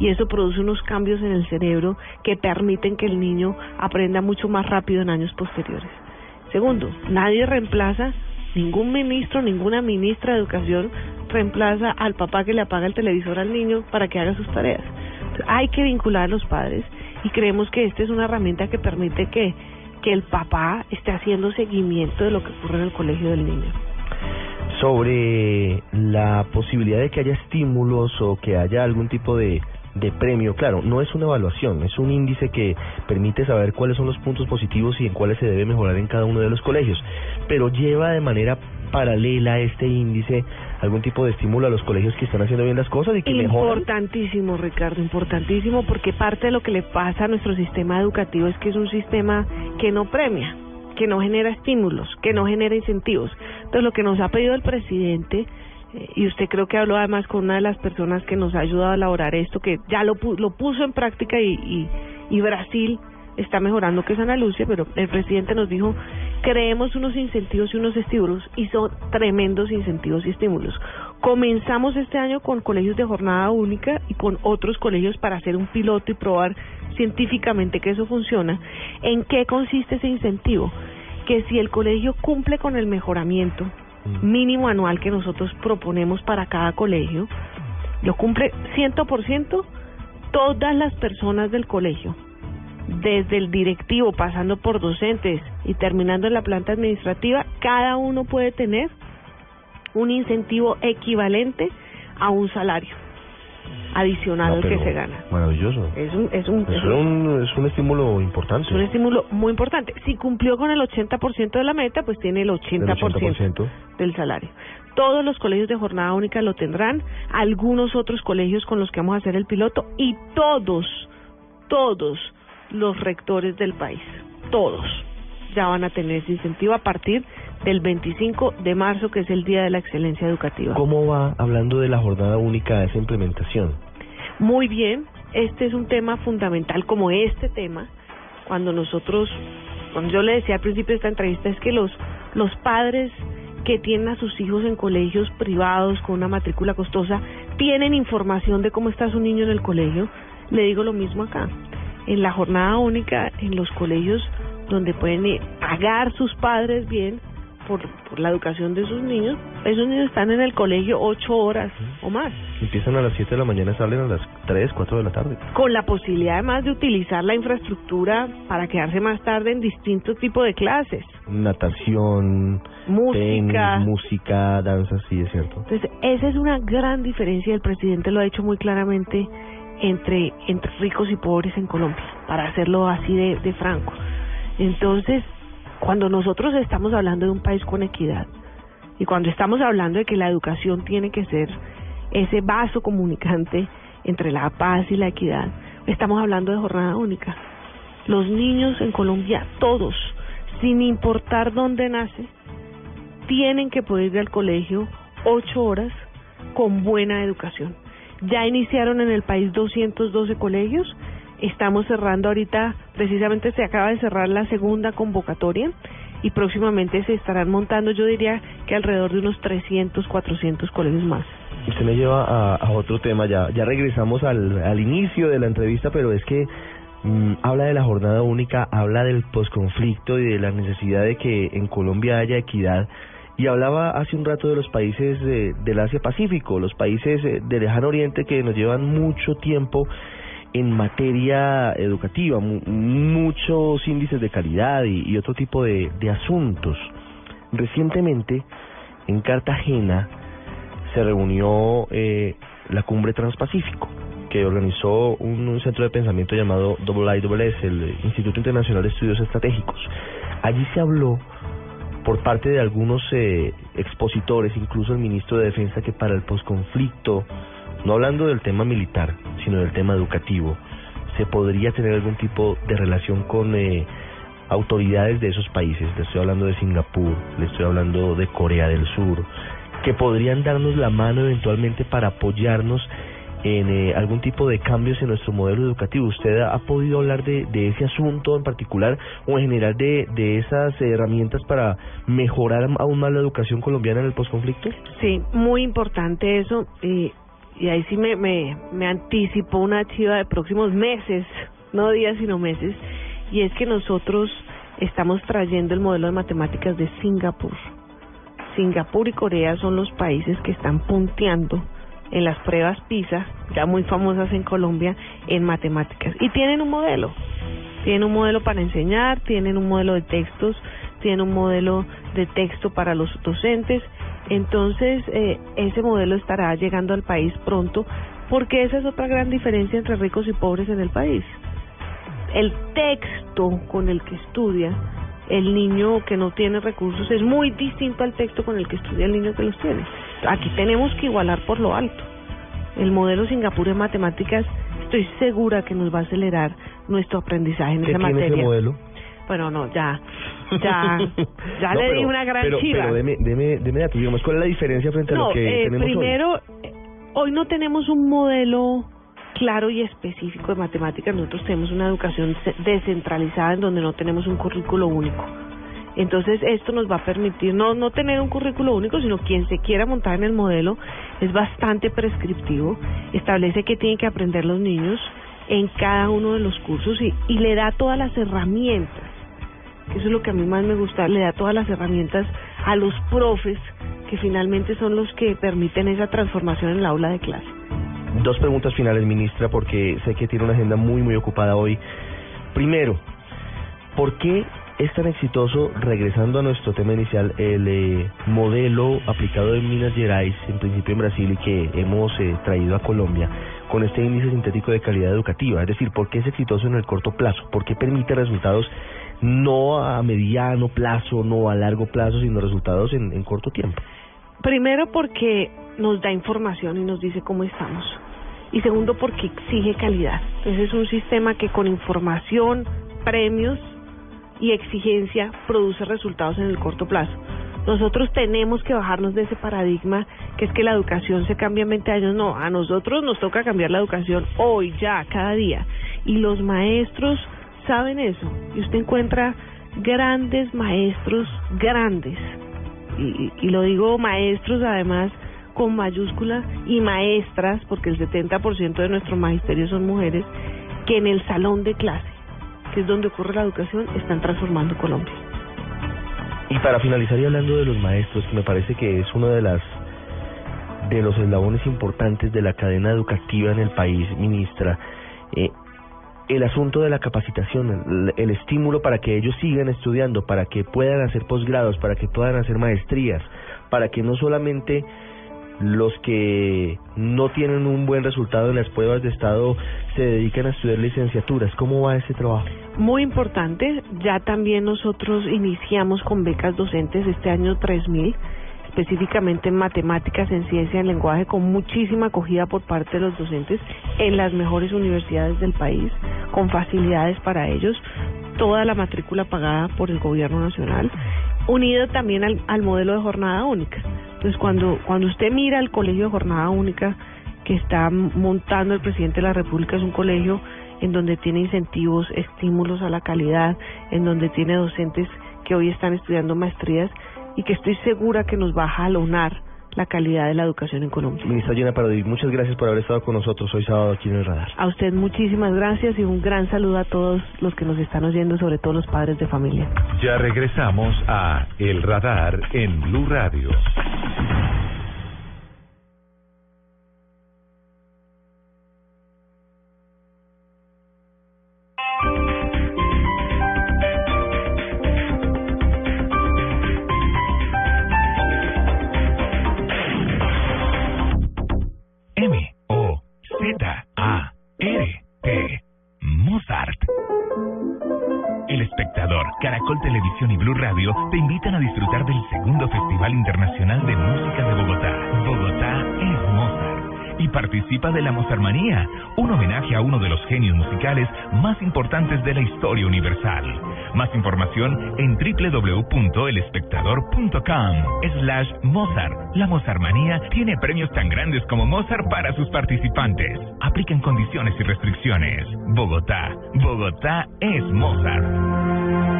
Y eso produce unos cambios en el cerebro que permiten que el niño aprenda mucho más rápido en años posteriores. Segundo, nadie reemplaza, ningún ministro, ninguna ministra de educación reemplaza al papá que le apaga el televisor al niño para que haga sus tareas. Hay que vincular a los padres y creemos que esta es una herramienta que permite que, que el papá esté haciendo seguimiento de lo que ocurre en el colegio del niño. Sobre la posibilidad de que haya estímulos o que haya algún tipo de de premio. Claro, no es una evaluación, es un índice que permite saber cuáles son los puntos positivos y en cuáles se debe mejorar en cada uno de los colegios, pero lleva de manera paralela a este índice algún tipo de estímulo a los colegios que están haciendo bien las cosas y que. Importantísimo, Ricardo, importantísimo, porque parte de lo que le pasa a nuestro sistema educativo es que es un sistema que no premia, que no genera estímulos, que no genera incentivos. Entonces, lo que nos ha pedido el presidente, y usted creo que habló además con una de las personas que nos ha ayudado a elaborar esto, que ya lo, lo puso en práctica y, y, y Brasil está mejorando, que es Ana Lucia, pero el presidente nos dijo, creemos unos incentivos y unos estímulos, y son tremendos incentivos y estímulos. Comenzamos este año con colegios de jornada única y con otros colegios para hacer un piloto y probar científicamente que eso funciona. ¿En qué consiste ese incentivo? Que si el colegio cumple con el mejoramiento mínimo anual que nosotros proponemos para cada colegio, lo cumple 100% todas las personas del colegio, desde el directivo, pasando por docentes y terminando en la planta administrativa, cada uno puede tener un incentivo equivalente a un salario adicional No, al que se gana. Maravilloso. Es un, es un, Es un, es un estímulo importante. es un estímulo muy importante. Si cumplió con el 80% de la meta, pues tiene el 80%, Del 80%. del salario. Todos los colegios de jornada única lo tendrán, algunos otros colegios con los que vamos a hacer el piloto y todos, todos los rectores del país, todos ya van a tener ese incentivo a partir del 25 de marzo, que es el Día de la Excelencia Educativa. ¿Cómo va, hablando de la jornada única, esa implementación? Muy bien, este es un tema fundamental como este tema. Cuando nosotros, cuando yo le decía al principio de esta entrevista, es que los, los padres que tienen a sus hijos en colegios privados con una matrícula costosa tienen información de cómo está su niño en el colegio. Le digo lo mismo acá. En la jornada única, en los colegios donde pueden eh, pagar sus padres bien por, por la educación de sus niños, esos niños están en el colegio ocho horas o más. Empiezan a las 7 de la mañana, salen a las 3, 4 de la tarde. con la posibilidad además de utilizar la infraestructura para quedarse más tarde en distintos tipos de clases. Natación, Música. tenis, música, danza, sí, es cierto. Entonces, esa es una gran diferencia, el presidente lo ha dicho muy claramente, entre, entre ricos y pobres en Colombia, para hacerlo así de, de franco. Entonces, cuando nosotros estamos hablando de un país con equidad, y cuando estamos hablando de que la educación tiene que ser ese vaso comunicante entre la paz y la equidad, estamos hablando de jornada única. Los niños en Colombia, todos, sin importar dónde nace, tienen que poder ir al colegio ocho horas con buena educación. Ya iniciaron en el país 212 colegios. Estamos cerrando ahorita, precisamente se acaba de cerrar la segunda convocatoria y próximamente se estarán montando, yo diría que alrededor de unos 300, 400 colegios más. Usted me lleva a, a otro tema, ya, ya regresamos al, al inicio de la entrevista, pero es que mm, habla de la jornada única, habla del posconflicto y de la necesidad de que en Colombia haya equidad. Y hablaba hace un rato de los países de- del Asia-Pacífico, los países eh, del Lejano Oriente que nos llevan mucho tiempo en materia educativa, mu- muchos índices de calidad y, otro tipo de, asuntos. Recientemente, en Cartagena, se reunió eh, la cumbre Transpacífico, que organizó un, centro de pensamiento llamado IISS, el Instituto Internacional de Estudios Estratégicos. Allí se habló por parte de algunos eh, expositores, incluso el ministro de Defensa, que para el posconflicto, no hablando del tema militar, sino del tema educativo, se podría tener algún tipo de relación con eh, autoridades de esos países. Le estoy hablando de Singapur, le estoy hablando de Corea del Sur, que podrían darnos la mano eventualmente para apoyarnos en eh, algún tipo de cambios en nuestro modelo educativo. ¿Usted ha podido hablar de, ese asunto en particular o en general de, de esas herramientas para mejorar aún más la educación colombiana en el posconflicto? Sí, muy importante eso. Y, y ahí sí me, me, me anticipó una chiva de próximos meses, no días, sino meses. Y es que nosotros estamos trayendo el modelo de matemáticas de Singapur. Singapur y Corea son los países que están punteando en las pruebas PISA, ya muy famosas en Colombia, en matemáticas. Y tienen un modelo. Tienen un modelo para enseñar, tienen un modelo de textos, tienen un modelo de texto para los docentes. Entonces, eh, ese modelo estará llegando al país pronto. porque esa es otra gran diferencia entre ricos y pobres en el país. El texto con el que estudia el niño que no tiene recursos es muy distinto al texto con el que estudia el niño que los tiene. Aquí tenemos que igualar por lo alto. El modelo Singapur en matemáticas estoy segura que nos va a acelerar nuestro aprendizaje en ¿Qué esa tiene materia. ese modelo? Bueno, no, ya, ya, ya No, le di pero- una gran pero, chiva. Pero deme, deme, deme datos, digamos, ¿cuál es la diferencia frente a lo que eh, tenemos hoy? primero, eh, hoy no tenemos un modelo claro y específico de matemáticas. Nosotros tenemos una educación ce- descentralizada en donde no tenemos un currículo único. Entonces esto nos va a permitir no no tener un currículo único, sino quien se quiera montar en el modelo es bastante prescriptivo, establece qué tienen que aprender los niños en cada uno de los cursos y, y le da todas las herramientas que eso es lo que a mí más me gusta, le da todas las herramientas a los profes que finalmente son los que permiten esa transformación en el aula de clase. Dos preguntas finales, ministra, porque sé que tiene una agenda muy, muy ocupada hoy. Primero, ¿por qué es tan exitoso, regresando a nuestro tema inicial, el eh, modelo aplicado en Minas Gerais, en principio en Brasil, y que hemos eh, traído a Colombia, con este índice sintético de calidad educativa? Es decir, ¿por qué es exitoso en el corto plazo? ¿Por qué permite resultados no a mediano plazo, no a largo plazo, sino resultados en, en corto tiempo? Primero porque nos da información y nos dice cómo estamos. Y segundo porque exige calidad. Entonces es un sistema que con información, premios y exigencia produce resultados en el corto plazo. Nosotros tenemos que bajarnos de ese paradigma que es que la educación se cambia en 20 años. No, a nosotros nos toca cambiar la educación hoy, ya, cada día. Y los maestros saben eso. Y usted encuentra grandes maestros, grandes. Y, lo digo maestros además con mayúsculas y maestras, porque el 70% de nuestro magisterio son mujeres, que en el salón de clase, que es donde ocurre la educación, están transformando Colombia. Y para finalizar y hablando de los maestros, que me parece que es uno de las de los eslabones importantes de la cadena educativa en el país, ministra, eh, el asunto de la capacitación, el, estímulo para que ellos sigan estudiando, para que puedan hacer posgrados, para que puedan hacer maestrías, para que no solamente los que no tienen un buen resultado en las pruebas de estado se dedican a estudiar licenciaturas. ¿Cómo va ese trabajo? Muy importante, ya también nosotros iniciamos con becas docentes este año 3000, específicamente en matemáticas, en ciencia, en lenguaje, con muchísima acogida por parte de los docentes en las mejores universidades del país, con facilidades para ellos, toda la matrícula pagada por el gobierno nacional, unido también al, modelo de jornada única. Entonces, cuando, cuando usted mira el colegio de jornada única que está montando el presidente de la República, es un colegio en donde tiene incentivos, estímulos a la calidad, en donde tiene docentes que hoy están estudiando maestrías y que estoy segura que nos va a jalonar la calidad de la educación en Colombia. Ministra Gina Parodi, muchas gracias por haber estado con nosotros hoy sábado aquí en el radar. A usted muchísimas gracias y un gran saludo a todos los que nos están oyendo, sobre todo los padres de familia. Ya regresamos a El Radar en Blue Radio. Mozart. El espectador, Caracol Televisión y Blue Radio te invitan a disfrutar del segundo Festival Internacional de Música de Bogotá. Bogotá es. Y participa de la Mozartmanía, un homenaje a uno de los genios musicales más importantes de la historia universal. Más información en www.elespectador.com slash Mozart. La Mozartmanía tiene premios tan grandes como Mozart para sus participantes. Aplican condiciones y restricciones. Bogotá. Bogotá es Mozart.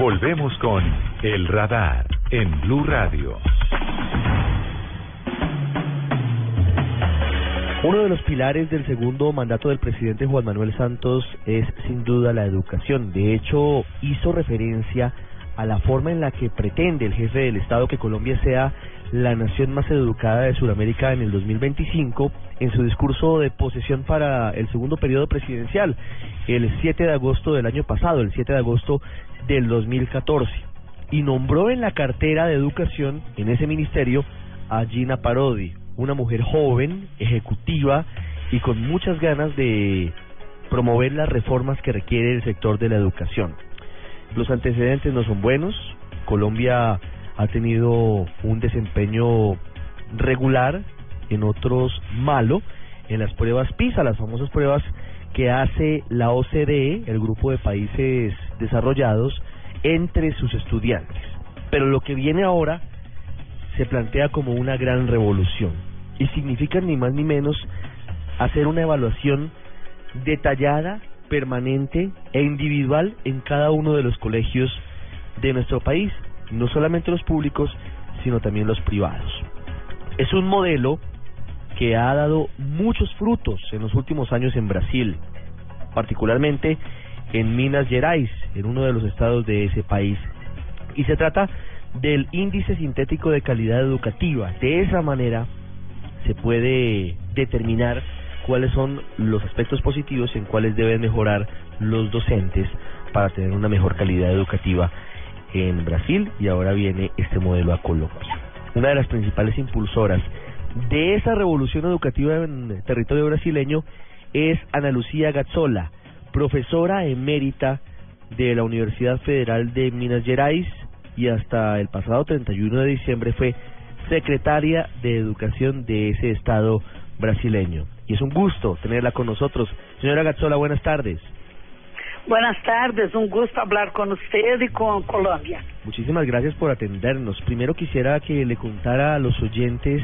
Volvemos con El Radar en Blue Radio. Uno de los pilares del segundo mandato del presidente Juan Manuel Santos es sin duda la educación. De hecho, hizo referencia a la forma en la que pretende el jefe del Estado que Colombia sea la nación más educada de Sudamérica en el 2025 en su discurso de posesión para el segundo periodo presidencial, el 7 de agosto del año pasado, el 7 de agosto del 2014, y nombró en la cartera de educación en ese ministerio a Gina Parodi, una mujer joven, ejecutiva y con muchas ganas de promover las reformas que requiere el sector de la educación. Los antecedentes no son buenos. Colombia ha tenido un desempeño regular, en otros malo, en las pruebas PISA, las famosas pruebas que hace la OCDE, el grupo de países desarrollados, entre sus estudiantes. Pero lo que viene ahora se plantea como una gran revolución. Y significa ni más ni menos hacer una evaluación detallada, permanente e individual en cada uno de los colegios de nuestro país, no solamente los públicos, sino también los privados. Es un modelo que ha dado muchos frutos en los últimos años en Brasil, particularmente en Minas Gerais, en uno de los estados de ese país. Y se trata del índice sintético de calidad educativa. De esa manera se puede determinar cuáles son los aspectos positivos en cuáles deben mejorar los docentes para tener una mejor calidad educativa en Brasil y ahora viene este modelo a Colombia. Una de las principales impulsoras de esa revolución educativa en territorio brasileño es Ana Lucía Gazzola, profesora emérita de la Universidad Federal de Minas Gerais y hasta el pasado 31 de diciembre fue secretaria de Educación de ese estado brasileño. Y es un gusto tenerla con nosotros. Señora Gazzola, buenas tardes. Buenas tardes, un gusto hablar con usted y con Colombia. Muchísimas gracias por atendernos. Primero quisiera que le contara a los oyentes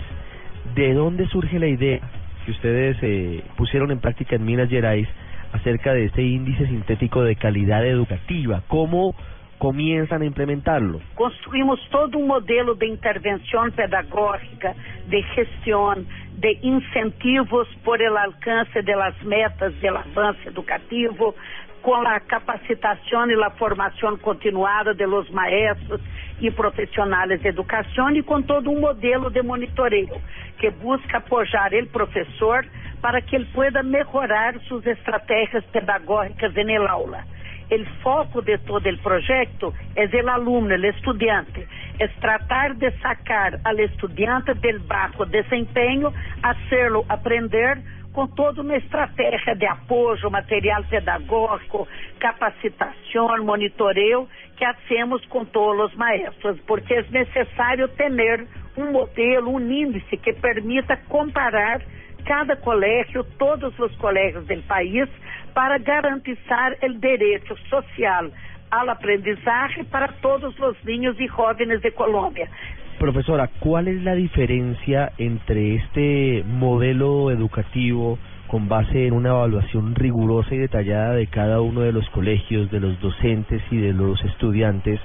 de dónde surge la idea que ustedes eh, pusieron en práctica en Minas Gerais acerca de este índice sintético de calidad educativa. ¿Cómo comienzan a implementarlo? Construimos todo un modelo de intervención pedagógica, de gestión, de incentivos por el alcance de las metas del avance educativo, con la capacitación y la formación continuada de los maestros y profesionales de educación y con todo un modelo de monitoreo que busca apoyar el profesor para que él pueda mejorar sus estrategias pedagógicas en el aula. El foco de todo el proyecto es el alumno, el estudiante. Es tratar de sacar al estudiante del bajo desempeño, hacerlo aprender com toda uma estratégia de apoio, material pedagógico, capacitação, monitoreio que hacemos com todos os maestros, porque é necessário ter um modelo, um índice que permita comparar cada colégio, todos os colégios do país, para garantizar o direito social ao aprendizagem para todos os niños e jovens de Colômbia. Profesora, ¿cuál es la diferencia entre este modelo educativo con base en una evaluación rigurosa y detallada de cada uno de los colegios, de los docentes y de los estudiantes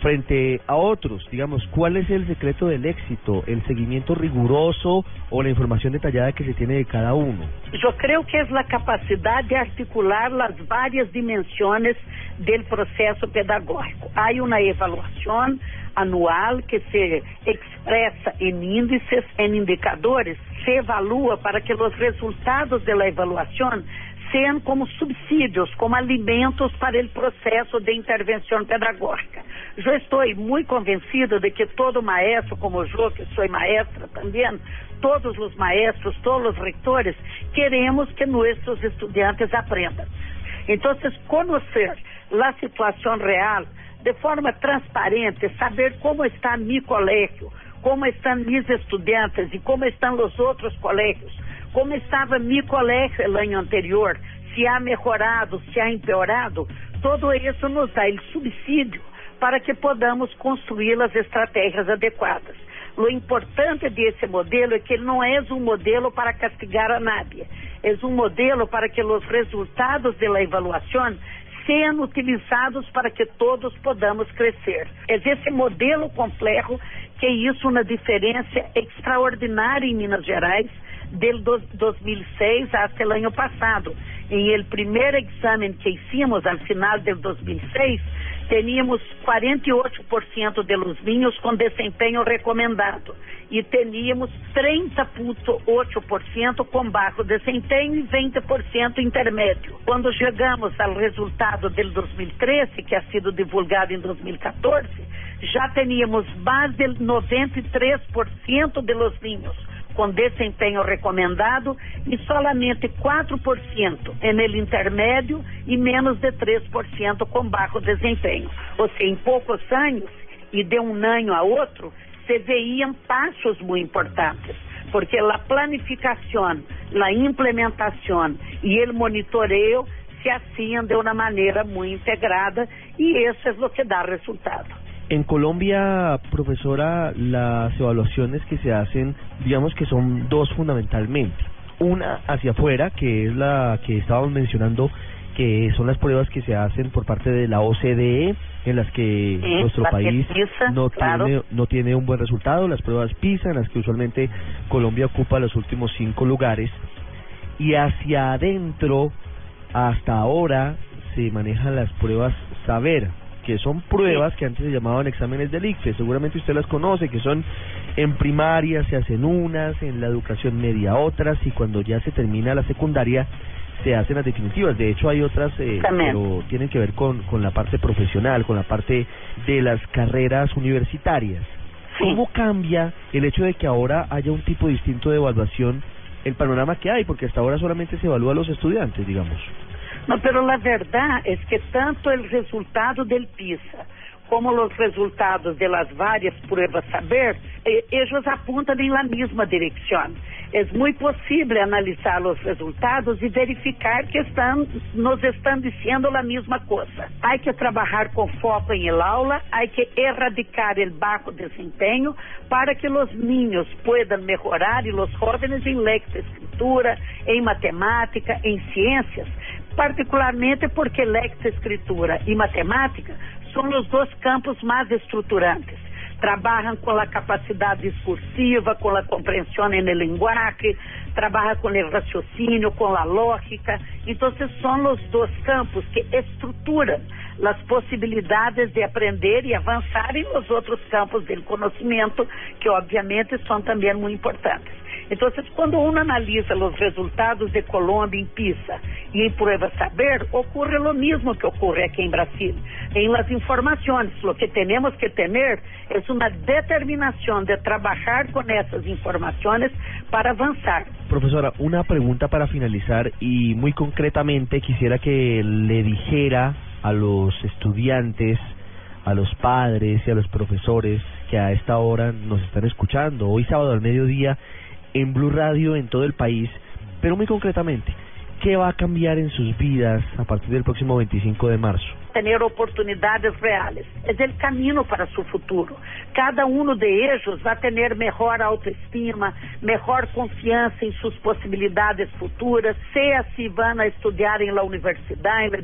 frente a otros? Digamos, ¿cuál es el secreto del éxito? ¿El seguimiento riguroso o la información detallada que se tiene de cada uno? Yo creo que es la capacidad de articular las varias dimensiones del proceso pedagógico. Hay una evaluación anual que se expressa em índices, em indicadores, se evalúa para que os resultados da avaliação sejam como subsídios, como alimentos para o processo de intervenção pedagógica. Eu estou muito convencido de que todo maestro, como eu, que sou maestra também, todos os maestros, todos os reitores, queremos que nossos estudantes aprendam. Então, conhecer a situação real de forma transparente, saber como está mi colégio, como estão mis estudantes e como estão os outros colégios, como estava mi colégio no ano anterior, se ha melhorado, se ha empeorado, todo isso nos dá o subsídio para que podamos construir as estratégias adequadas. O importante desse modelo é que ele não é um modelo para castigar a nadie, é um modelo para que os resultados da avaliação sendo utilizados para que todos podamos crescer. É esse modelo complexo que isso uma diferença extraordinária em Minas Gerais del 2006 até o ano passado. Em el primeiro exame que hicimos al final del 2006, teníamos 48% de los niños com desempenho recomendado e teníamos 30,8% com baixo desempenho e 20% intermédio. Quando chegamos ao resultado del 2013, que ha sido divulgado em 2014, já teníamos mais de 93% de los niños com desempenho recomendado e solamente 4% en el intermédio e menos de 3% com baixo desempenho. Ou seja, em poucos anos, e de um ano a outro, se veiam passos muito importantes, porque a planificação, a implementação e o monitoreio se hacían de uma maneira muito integrada e isso é o que dá resultado. En Colombia, profesora, las evaluaciones que se hacen, digamos que son dos fundamentalmente. Una hacia afuera, que es la que estábamos mencionando, que son las pruebas que se hacen por parte de la OCDE, en las que Sí, nuestro país PISA, no claro. tiene no tiene un buen resultado, las pruebas PISA, en las que usualmente Colombia ocupa los últimos cinco lugares, y hacia adentro, hasta ahora, se manejan las pruebas Saber, que son pruebas que antes se llamaban exámenes del ICFE, seguramente usted las conoce, que son en primaria se hacen unas, en la educación media otras, y cuando ya se termina la secundaria se hacen las definitivas. De hecho, hay otras, eh, pero tienen que ver con, con la parte profesional, con la parte de las carreras universitarias. ¿Cómo cambia el hecho de que ahora haya un tipo distinto de evaluación, el panorama que hay? Porque hasta ahora solamente se evalúa a los estudiantes, digamos. Não, pero la verdad es que tanto el resultado del PISA como los resultados de las varias pruebas saber, eh, ellos apuntan en la misma dirección. Es muy posible analizar los resultados y verificar que están, nos están diciendo la misma cosa. Hay que trabajar con foco en el aula, hay que erradicar el bajo desempeño para que los niños puedan mejorar y los jóvenes en lectoescritura, en matemática, en ciencias, particularmente porque lectoescritura e matemática são os dois campos mais estruturantes. Trabalham com a capacidade discursiva, com a compreensão em linguagem, trabalham com o raciocínio, com a lógica. Então, são os dois campos que estruturam as possibilidades de aprender e avançar em os outros campos do conhecimento, que obviamente são também muito importantes. Então, quando uno analisa os resultados de Colômbia em PISA e em Prueba Saber, ocorre o mesmo que ocorre aqui em Brasil. Em las informações, o que temos que ter é uma determinação de trabalhar com essas informações para avançar. Profesora, una pregunta para finalizar y muy concretamente quisiera que le dijera a los estudiantes, a los padres y a los profesores que a esta hora nos están escuchando, hoy sábado al mediodía en Blue Radio en todo el país, pero muy concretamente, ¿qué va a cambiar en sus vidas a partir del próximo 25 de marzo? Tener oportunidades reales. Es el camino para su futuro. Cada uno de ellos va a tener mejor autoestima, mejor confianza en sus posibilidades futuras, sea si van a estudiar en la universidad, en la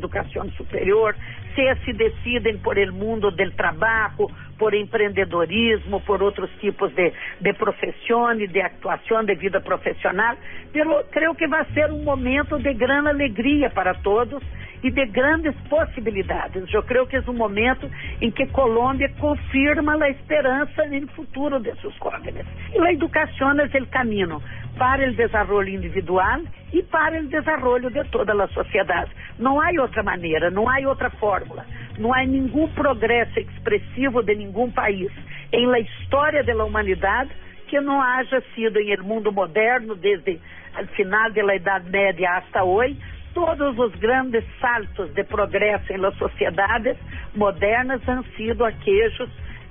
superior, sea si deciden por el mundo del trabajo, por empreendedorismo, por outros tipos de, de profissão de actuação de vida profissional. Creio que vai ser um momento de grande alegria para todos e de grandes possibilidades. Eu creio que é um momento em que Colômbia confirma a esperança no futuro de seus jóvenes. E a educação é o caminho para o desenvolvimento individual e para o desenvolvimento de toda a sociedade. Não há outra maneira, não há outra fórmula. Não há nenhum progresso expressivo de nenhum país em la história da humanidade que não haja sido em el mundo moderno, desde o final da Idade Média hasta hoje, todos os grandes saltos de progresso em las sociedades modernas han sido aquellos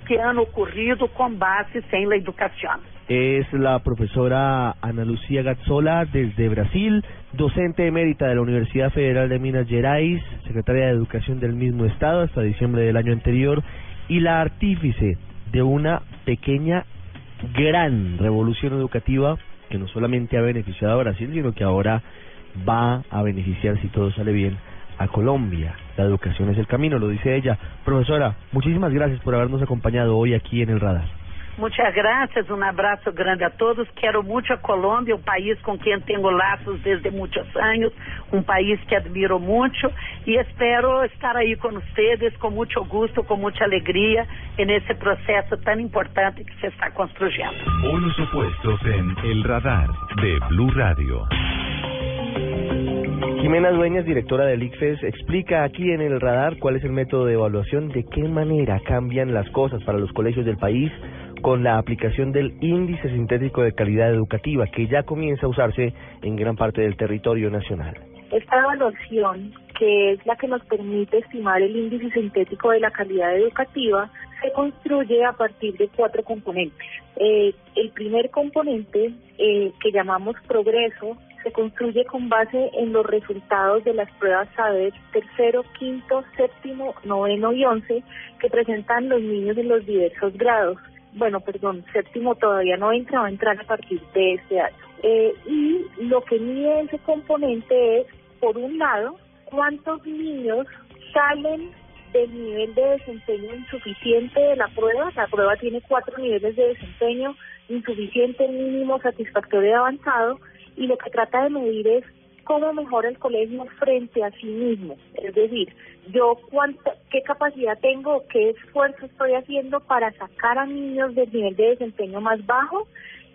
que han ocurrido com base en la educación. Es la profesora Ana Lucía Gazzola desde Brasil, docente emérita de la Universidad Federal de Minas Gerais, secretaria de Educación del mismo estado hasta diciembre del año anterior y la artífice de una pequeña, gran revolución educativa que no solamente ha beneficiado a Brasil, sino que ahora va a beneficiar, si todo sale bien, a Colombia. La educación es el camino, lo dice ella. Profesora, muchísimas gracias por habernos acompañado hoy aquí en el radar. Muchas gracias, um abraço grande a todos. Quero muito a Colômbia, um país com quem tenho laços desde muitos anos, um país que admiro muito e espero estar aí com vocês com muito gosto, com muita alegria nesse processo tão importante que se está construindo. Polos opuestos en El Radar de Blue Radio. Jimena Dueñas, directora del ICFES, explica aquí en el radar cuál es el método de evaluación, de qué manera cambian las cosas para los colegios del país con la aplicación del índice sintético de calidad educativa que ya comienza a usarse en gran parte del territorio nacional. Esta evaluación, que es la que nos permite estimar el índice sintético de la calidad educativa, se construye a partir de cuatro componentes. Eh, el primer componente, eh, que llamamos progreso, se construye con base en los resultados de las pruebas SABER tercero, quinto, séptimo, noveno y once que presentan los niños en los diversos grados. Bueno, perdón, séptimo todavía no entra, va a entrar a partir de este año. Eh, y lo que mide ese componente es, por un lado, cuántos niños salen del nivel de desempeño insuficiente de la prueba. La prueba tiene cuatro niveles de desempeño, insuficiente, mínimo, satisfactorio y avanzado y lo que trata de medir es cómo mejora el colegio frente a sí mismo. Es decir, yo cuánto, qué capacidad tengo, qué esfuerzo estoy haciendo para sacar a niños del nivel de desempeño más bajo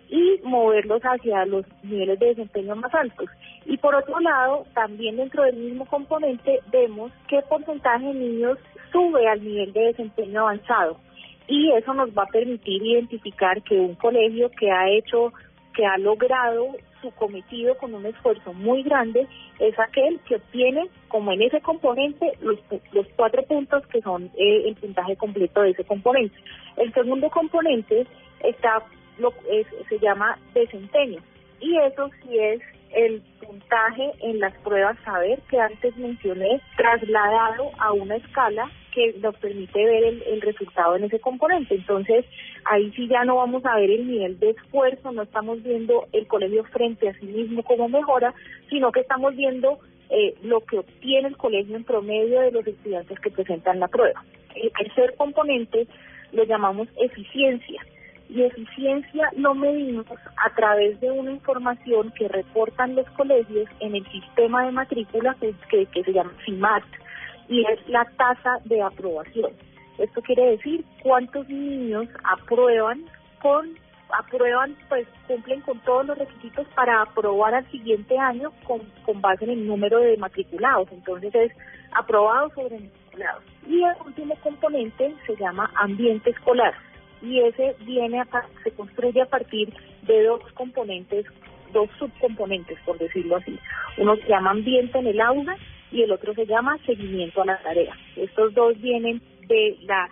y moverlos hacia los niveles de desempeño más altos. Y por otro lado, también dentro del mismo componente vemos qué porcentaje de niños sube al nivel de desempeño avanzado. Y eso nos va a permitir identificar que un colegio que ha hecho, que ha logrado su cometido con un esfuerzo muy grande es aquel que obtiene, como en ese componente, los, los cuatro puntos que son eh, el puntaje completo de ese componente. El segundo componente está lo es, se llama desempeño y eso sí es el puntaje en las pruebas saber que antes mencioné trasladado a una escala que nos permite ver el, el, resultado en ese componente. Entonces, ahí sí ya no vamos a ver el nivel de esfuerzo, no estamos viendo el colegio frente a sí mismo como mejora, sino que estamos viendo eh, lo que obtiene el colegio en promedio de los estudiantes que presentan la prueba. El tercer componente lo llamamos eficiencia y eficiencia lo medimos a través de una información que reportan los colegios en el sistema de matrícula que, que, se llama CIMAT y es la tasa de aprobación. Esto quiere decir cuántos niños aprueban con aprueban, pues cumplen con todos los requisitos para aprobar al siguiente año con, con base en el número de matriculados. Entonces es aprobado sobre matriculados. Y el último componente se llama ambiente escolar y ese viene a, se construye a partir de dos componentes, dos subcomponentes, por decirlo así. Uno se llama ambiente en el aula y el otro se llama seguimiento a la tarea. Estos dos vienen de la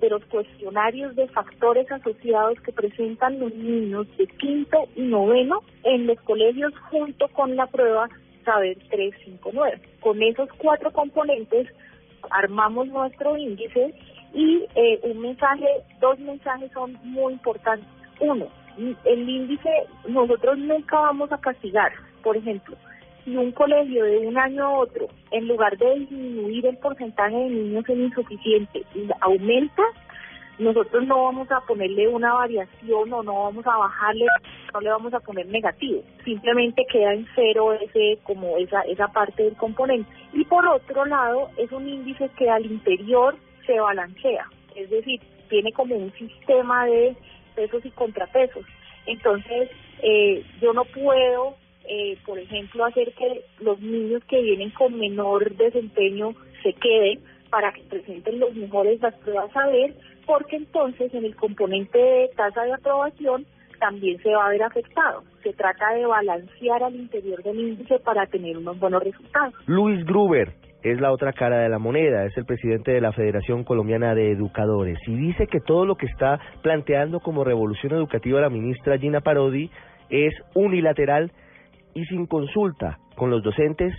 de los cuestionarios de factores asociados que presentan los niños de quinto y noveno en los colegios junto con la prueba Saber 359. Con esos cuatro componentes armamos nuestro índice y eh, un mensaje, dos mensajes son muy importantes. Uno, el índice, nosotros nunca vamos a castigar, por ejemplo, si un colegio de un año a otro, en lugar de disminuir el porcentaje de niños en insuficiente, aumenta, nosotros no vamos a ponerle una variación o no vamos a bajarle, no le vamos a poner negativo, simplemente queda en cero ese como esa esa parte del componente. Y por otro lado, es un índice que al interior se balancea, es decir, tiene como un sistema de pesos y contrapesos. Entonces, eh, yo no puedo, eh, por ejemplo, hacer que los niños que vienen con menor desempeño se queden para que presenten los mejores las pruebas a ver, porque entonces en el componente de tasa de aprobación también se va a ver afectado. Se trata de balancear al interior del índice para tener unos buenos resultados. Luis Gruber, es la otra cara de la moneda, es el presidente de la Federación Colombiana de Educadores y dice que todo lo que está planteando como revolución educativa la ministra Gina Parodi es unilateral y sin consulta con los docentes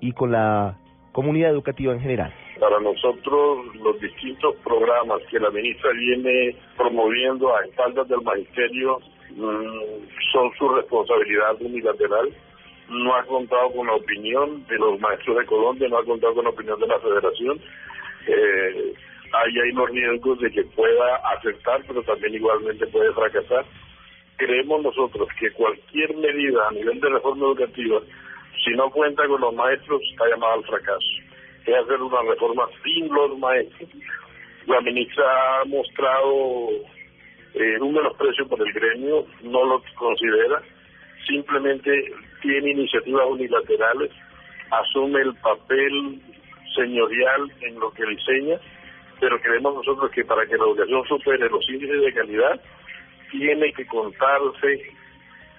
y con la comunidad educativa en general. Para nosotros los distintos programas que la ministra viene promoviendo a espaldas del magisterio mm, son su responsabilidad unilateral no ha contado con la opinión de los maestros de Colombia, no ha contado con la opinión de la federación. Eh, ahí hay los riesgos de que pueda aceptar, pero también igualmente puede fracasar. Creemos nosotros que cualquier medida a nivel de reforma educativa, si no cuenta con los maestros, está llamada al fracaso. Es hacer una reforma sin los maestros. La ministra ha mostrado eh, un menosprecio por el gremio, no lo considera, simplemente tiene iniciativas unilaterales, asume el papel señorial en lo que diseña, pero creemos nosotros que para que la educación supere los índices de calidad, tiene que contarse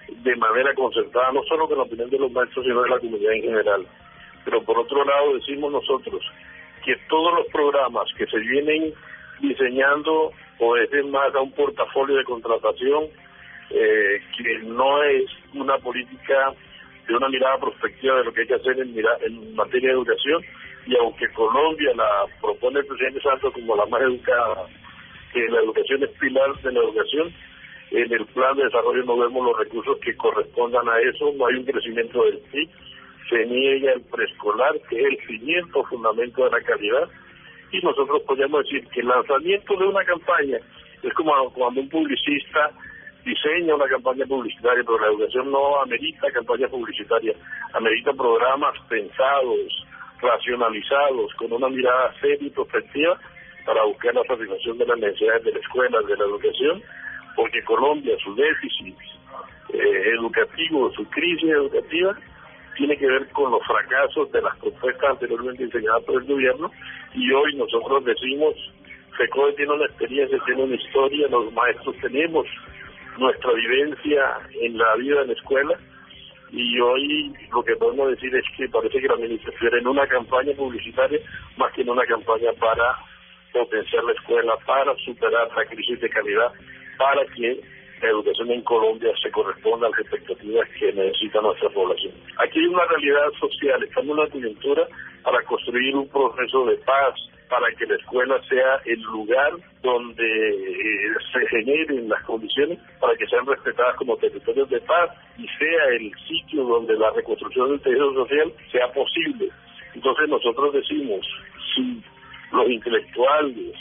de manera concertada, no solo con la opinión de los maestros, sino de la comunidad en general. Pero por otro lado, decimos nosotros que todos los programas que se vienen diseñando obedecen más a un portafolio de contratación eh, que no es una política de una mirada prospectiva de lo que hay que hacer en, en materia de educación y aunque Colombia la propone el presidente Santos como la más educada, que la educación es pilar de la educación, en el plan de desarrollo no vemos los recursos que correspondan a eso, no hay un crecimiento del PIB, se niega el preescolar, que es el cimiento fundamento de la calidad, y nosotros podemos decir que el lanzamiento de una campaña es como cuando un publicista diseña una campaña publicitaria, pero la educación no amerita campaña publicitaria, amerita programas pensados, racionalizados, con una mirada seria y prospectiva para buscar la satisfacción de las necesidades de la escuela, de la educación, porque Colombia, su déficit eh, educativo, su crisis educativa, tiene que ver con los fracasos de las propuestas anteriormente diseñadas por el gobierno. Y hoy nosotros decimos, FECODE tiene una experiencia, tiene una historia, los maestros tenemos nuestra vivencia en la vida en la escuela. Y hoy lo que podemos decir es que parece que la administración en una campaña publicitaria más que en una campaña para potenciar la escuela, para superar la crisis de calidad, para que la educación en Colombia se corresponda a las expectativas que necesita nuestra población. Aquí hay una realidad social, estamos en una coyuntura para construir un proceso de paz, para que la escuela sea el lugar donde eh, se generen las condiciones para que sean respetadas como territorios de paz y sea el sitio donde la reconstrucción del tejido social sea posible. Entonces nosotros decimos, si los intelectuales,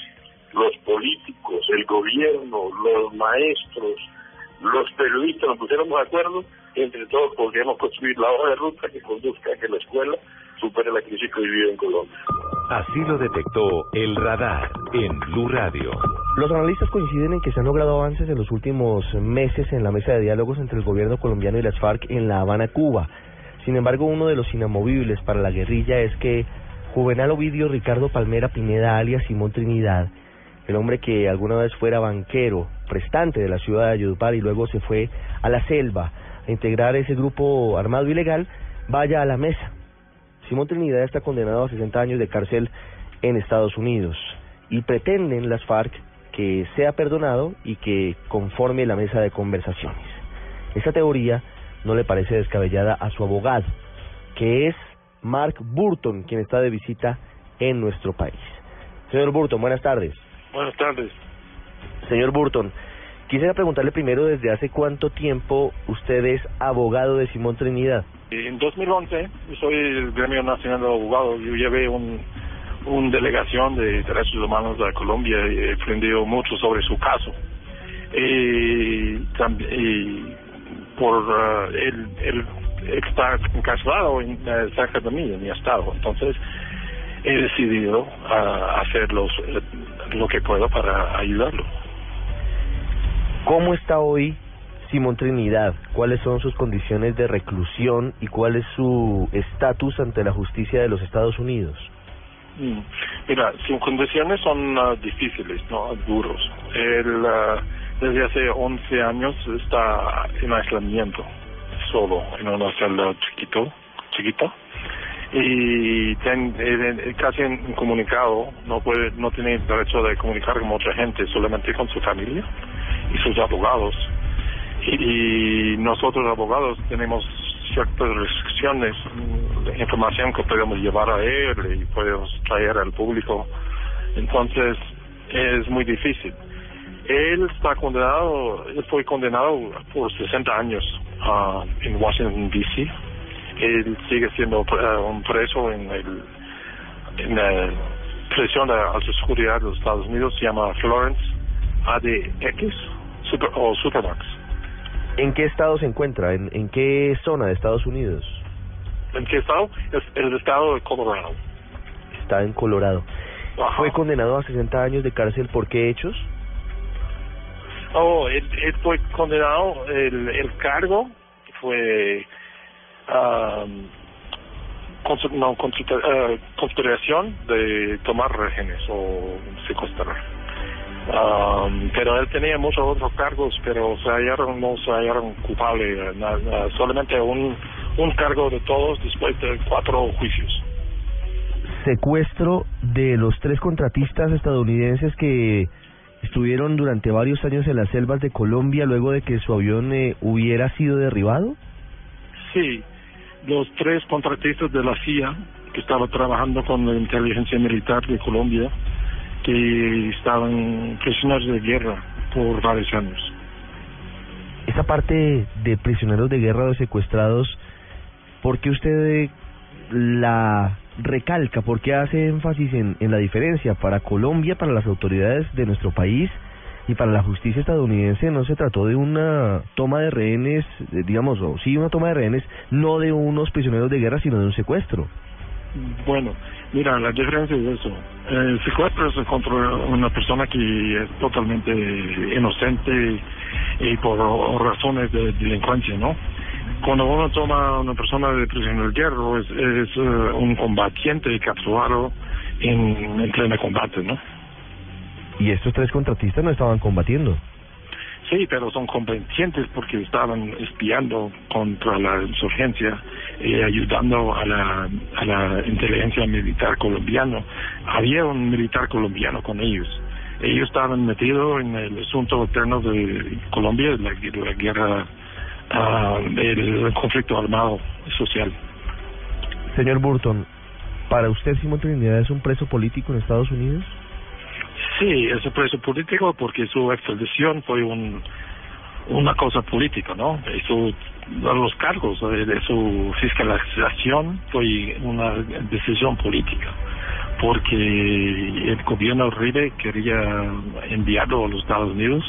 los políticos, el gobierno, los maestros, los periodistas nos pusiéramos de acuerdo, entre todos podríamos construir la hoja de ruta que conduzca a que la escuela supere la crisis que vive en Colombia. Así lo detectó el radar en Blue Radio. Los analistas coinciden en que se han logrado avances en los últimos meses en la mesa de diálogos entre el gobierno colombiano y las FARC en La Habana, Cuba. Sin embargo, uno de los inamovibles para la guerrilla es que Juvenal Ovidio Ricardo Palmera Pineda, alias Simón Trinidad, el hombre que alguna vez fuera banquero, prestante de la ciudad de Ayudupar y luego se fue a la selva a integrar ese grupo armado ilegal, vaya a la mesa Simón Trinidad está condenado a 60 años de cárcel en Estados Unidos y pretenden las FARC que sea perdonado y que conforme la mesa de conversaciones. Esta teoría no le parece descabellada a su abogado, que es Mark Burton, quien está de visita en nuestro país. Señor Burton, buenas tardes. Buenas tardes. Señor Burton, quisiera preguntarle primero desde hace cuánto tiempo usted es abogado de Simón Trinidad. En 2011, yo soy el Gremio Nacional de Abogados, yo llevé un, un delegación de derechos humanos a Colombia y he aprendido mucho sobre su caso. Y, también, por uh, él, él está encarcelado en, uh, cerca de mí, en mi estado. Entonces, he decidido uh, hacer los, lo que puedo para ayudarlo. ¿Cómo está hoy Simón Trinidad, cuáles son sus condiciones de reclusión y cuál es su estatus ante la justicia de los Estados Unidos. Mm. Mira, sus condiciones son uh, difíciles, no duros. Él uh, desde hace 11 años está en aislamiento, solo en una celda chiquito, chiquita y ten, eh, casi incomunicado, no puede, no tiene derecho de comunicar con otra gente, solamente con su familia y sus abogados y nosotros abogados tenemos ciertas restricciones de información que podemos llevar a él y podemos traer al público. Entonces es muy difícil. Él está condenado, él fue condenado por 60 años uh, en Washington, D.C. Él sigue siendo eh, un preso en, el, en la prisión de alta seguridad de los Estados Unidos, se llama Florence ADX super, o Supermax. ¿En qué estado se encuentra? ¿En, en qué zona de Estados Unidos? ¿En qué estado? Es el estado de Colorado. Está en Colorado. ¿Fue condenado a 60 años de cárcel por qué hechos? Oh, él, él fue condenado, el, el cargo fue um, no, consulta- eh, conspiración de tomar rehenes o secuestrar. Um, pero él tenía muchos otros cargos, pero se hallaron, no se hallaron culpable, eh, na- na- solamente un, un cargo de todos después de cuatro juicios. Secuestro de los tres contratistas estadounidenses que estuvieron durante varios años en las selvas de Colombia luego de que su avión eh, hubiera sido derribado. Sí, los tres contratistas de la CIA que estaban trabajando con la inteligencia militar de Colombia, que estaban prisioneros de guerra por varios años. Esa parte de prisioneros de guerra o secuestrados, ¿por qué usted la recalca? ¿Por qué hace énfasis en, en la diferencia? Para Colombia, para las autoridades de nuestro país y para la justicia estadounidense no se trató de una toma de rehenes, eh, digamos, sí una toma de rehenes, no de unos prisioneros de guerra, sino de un secuestro. Bueno, mira, la diferencia es eso. El secuestro es contra una persona que es totalmente inocente y por razones de delincuencia, ¿no? Cuando uno toma a una persona de prisionero de guerra es, es eh, un combatiente capturado en, en pleno combate, ¿no? Y estos tres contratistas no estaban combatiendo. Sí, pero son combatientes porque estaban espiando contra la insurgencia y ayudando a la, a la inteligencia militar colombiana. Había un militar colombiano con ellos. Ellos estaban metidos en el asunto interno de Colombia, la, la guerra, ah, el conflicto armado social. Señor Burton, ¿para usted Simón Trinidad es un preso político en Estados Unidos? Sí, es un preso político porque su extradición fue un, una cosa política, ¿no? Y su, los cargos de, su fiscalización fue una decisión política porque el gobierno Uribe quería enviarlo a los Estados Unidos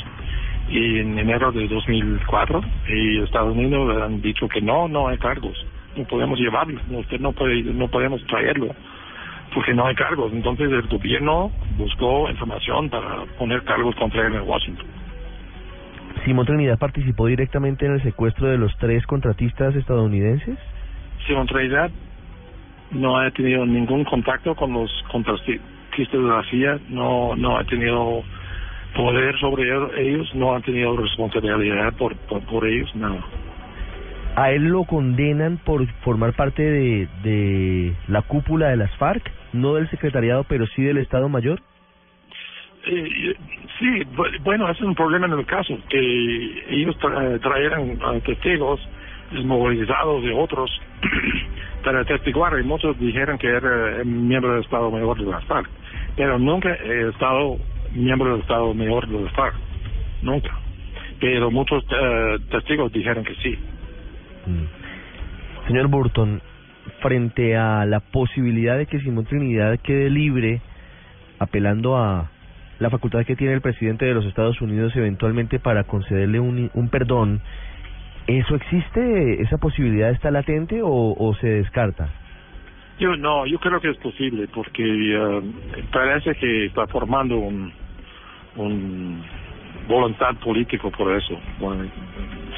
y en enero de 2004 y Estados Unidos han dicho que no, no hay cargos, no podemos llevarlo, usted no puede, no podemos traerlo porque no hay cargos. Entonces el gobierno buscó información para poner cargos contra él en Washington. ¿Simón Trinidad participó directamente en el secuestro de los tres contratistas estadounidenses? Simón Trinidad no ha tenido ningún contacto con los contratistas de la CIA, no, no ha tenido poder sobre ellos, no ha tenido responsabilidad por, por, por ellos, nada. ¿A él lo condenan por formar parte de, la cúpula de las FARC? No del secretariado, pero sí del Estado Mayor. Eh, sí, bu- bueno, ese es un problema en el caso, que ellos tra trajeran a testigos desmovilizados de otros para testiguar y muchos dijeron que era miembro del Estado Mayor de las FARC, pero nunca he estado miembro del Estado Mayor de las FARC, nunca. Pero muchos eh, testigos dijeron que sí. Señor Burton, frente a la posibilidad de que Simón Trinidad quede libre, apelando a la facultad que tiene el presidente de los Estados Unidos eventualmente para concederle un, un perdón, ¿eso existe? ¿Esa posibilidad está latente o, se descarta? Yo no, yo creo que es posible porque eh, parece que está formando un, un voluntad político por eso. Bueno,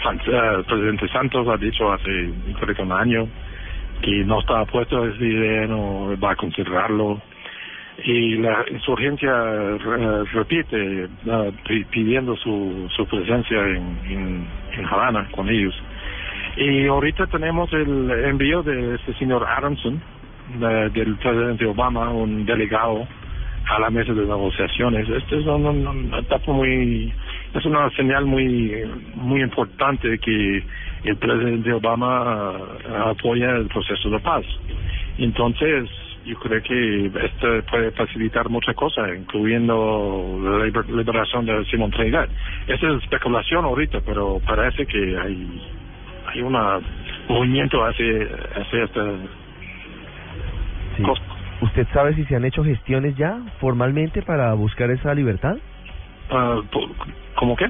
San- eh, el presidente Santos ha dicho hace creo que un año que no está puesto a esa no va a considerarlo. Y la insurgencia eh, repite pi- pidiendo su, su presencia en, en, en Havana con ellos. Y ahorita tenemos el envío de este señor Adamson, de- del presidente Obama, un delegado a la mesa de negociaciones. Esto es una, una etapa muy, es una señal muy, muy importante que el presidente Obama apoya el proceso de paz. Entonces, yo creo que esto puede facilitar muchas cosas, incluyendo la liber- liberación de Simón Trinidad. Esa es especulación ahorita, pero parece que hay, hay una movimiento hacia, hacia esta Sí. ¿Usted sabe si se han hecho gestiones ya formalmente para buscar esa libertad? po- ¿Cómo qué?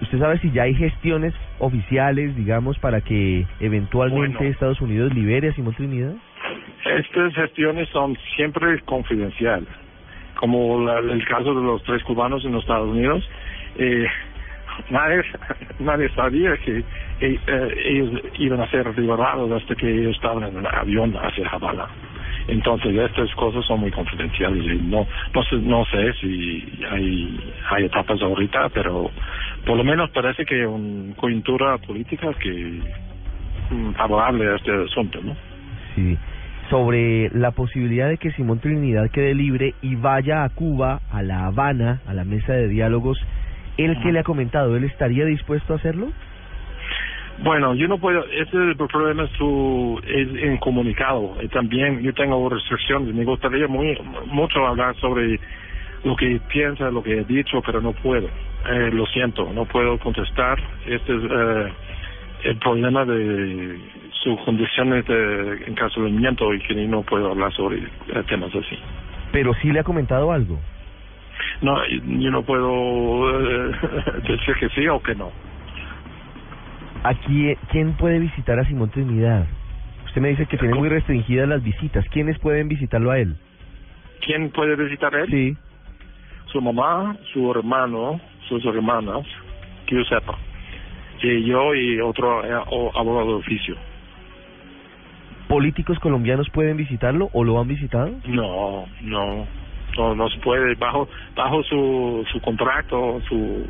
¿Usted sabe si ya hay gestiones oficiales, digamos, para que eventualmente Bueno. Estados Unidos libere a Simón Trinidad? Estas gestiones son siempre confidenciales, como la- el caso de los tres cubanos en los Estados Unidos. Eh, nadie, nadie sabía que eh, eh, ellos iban a ser liberados hasta que ellos estaban en un avión hacia Havana. Entonces estas cosas son muy confidenciales y no no sé, no sé si hay hay etapas ahorita, pero por lo menos parece que una coyuntura política que mm, favorable a este asunto, ¿no? Sí. Sobre la posibilidad de que Simón Trinidad quede libre y vaya a Cuba, a La Habana, a la mesa de diálogos, ¿él qué le ha comentado? ¿Él estaría dispuesto a hacerlo? Bueno, yo no puedo, ese es el problema es su, es incomunicado. Y también yo tengo restricciones. Me gustaría muy, mucho hablar sobre lo que piensa, lo que he dicho, pero no puedo. Eh, lo siento, no puedo contestar. Este es eh, el problema de sus condiciones de encarcelamiento y que no puedo hablar sobre eh, temas así. Pero sí le ha comentado algo. No, yo no puedo eh, decir que sí o que no. Aquí, ¿quién puede visitar a Simón Trinidad? Usted me dice que tiene muy restringidas las visitas. ¿Quiénes pueden visitarlo a él? ¿Quién puede visitar a él? Sí. Su mamá, su hermano, sus hermanas, que yo sepa. Y yo y otro eh, o- abogado de oficio. ¿Políticos colombianos pueden visitarlo o lo han visitado? No, no, no, no se puede. Bajo, bajo su, su contrato, su,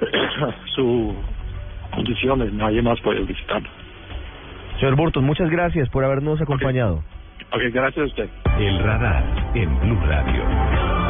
su condiciones, nadie más puede visitarlo. Señor Burton, muchas gracias por habernos acompañado. Ok, gracias a usted. El radar en Blue Radio.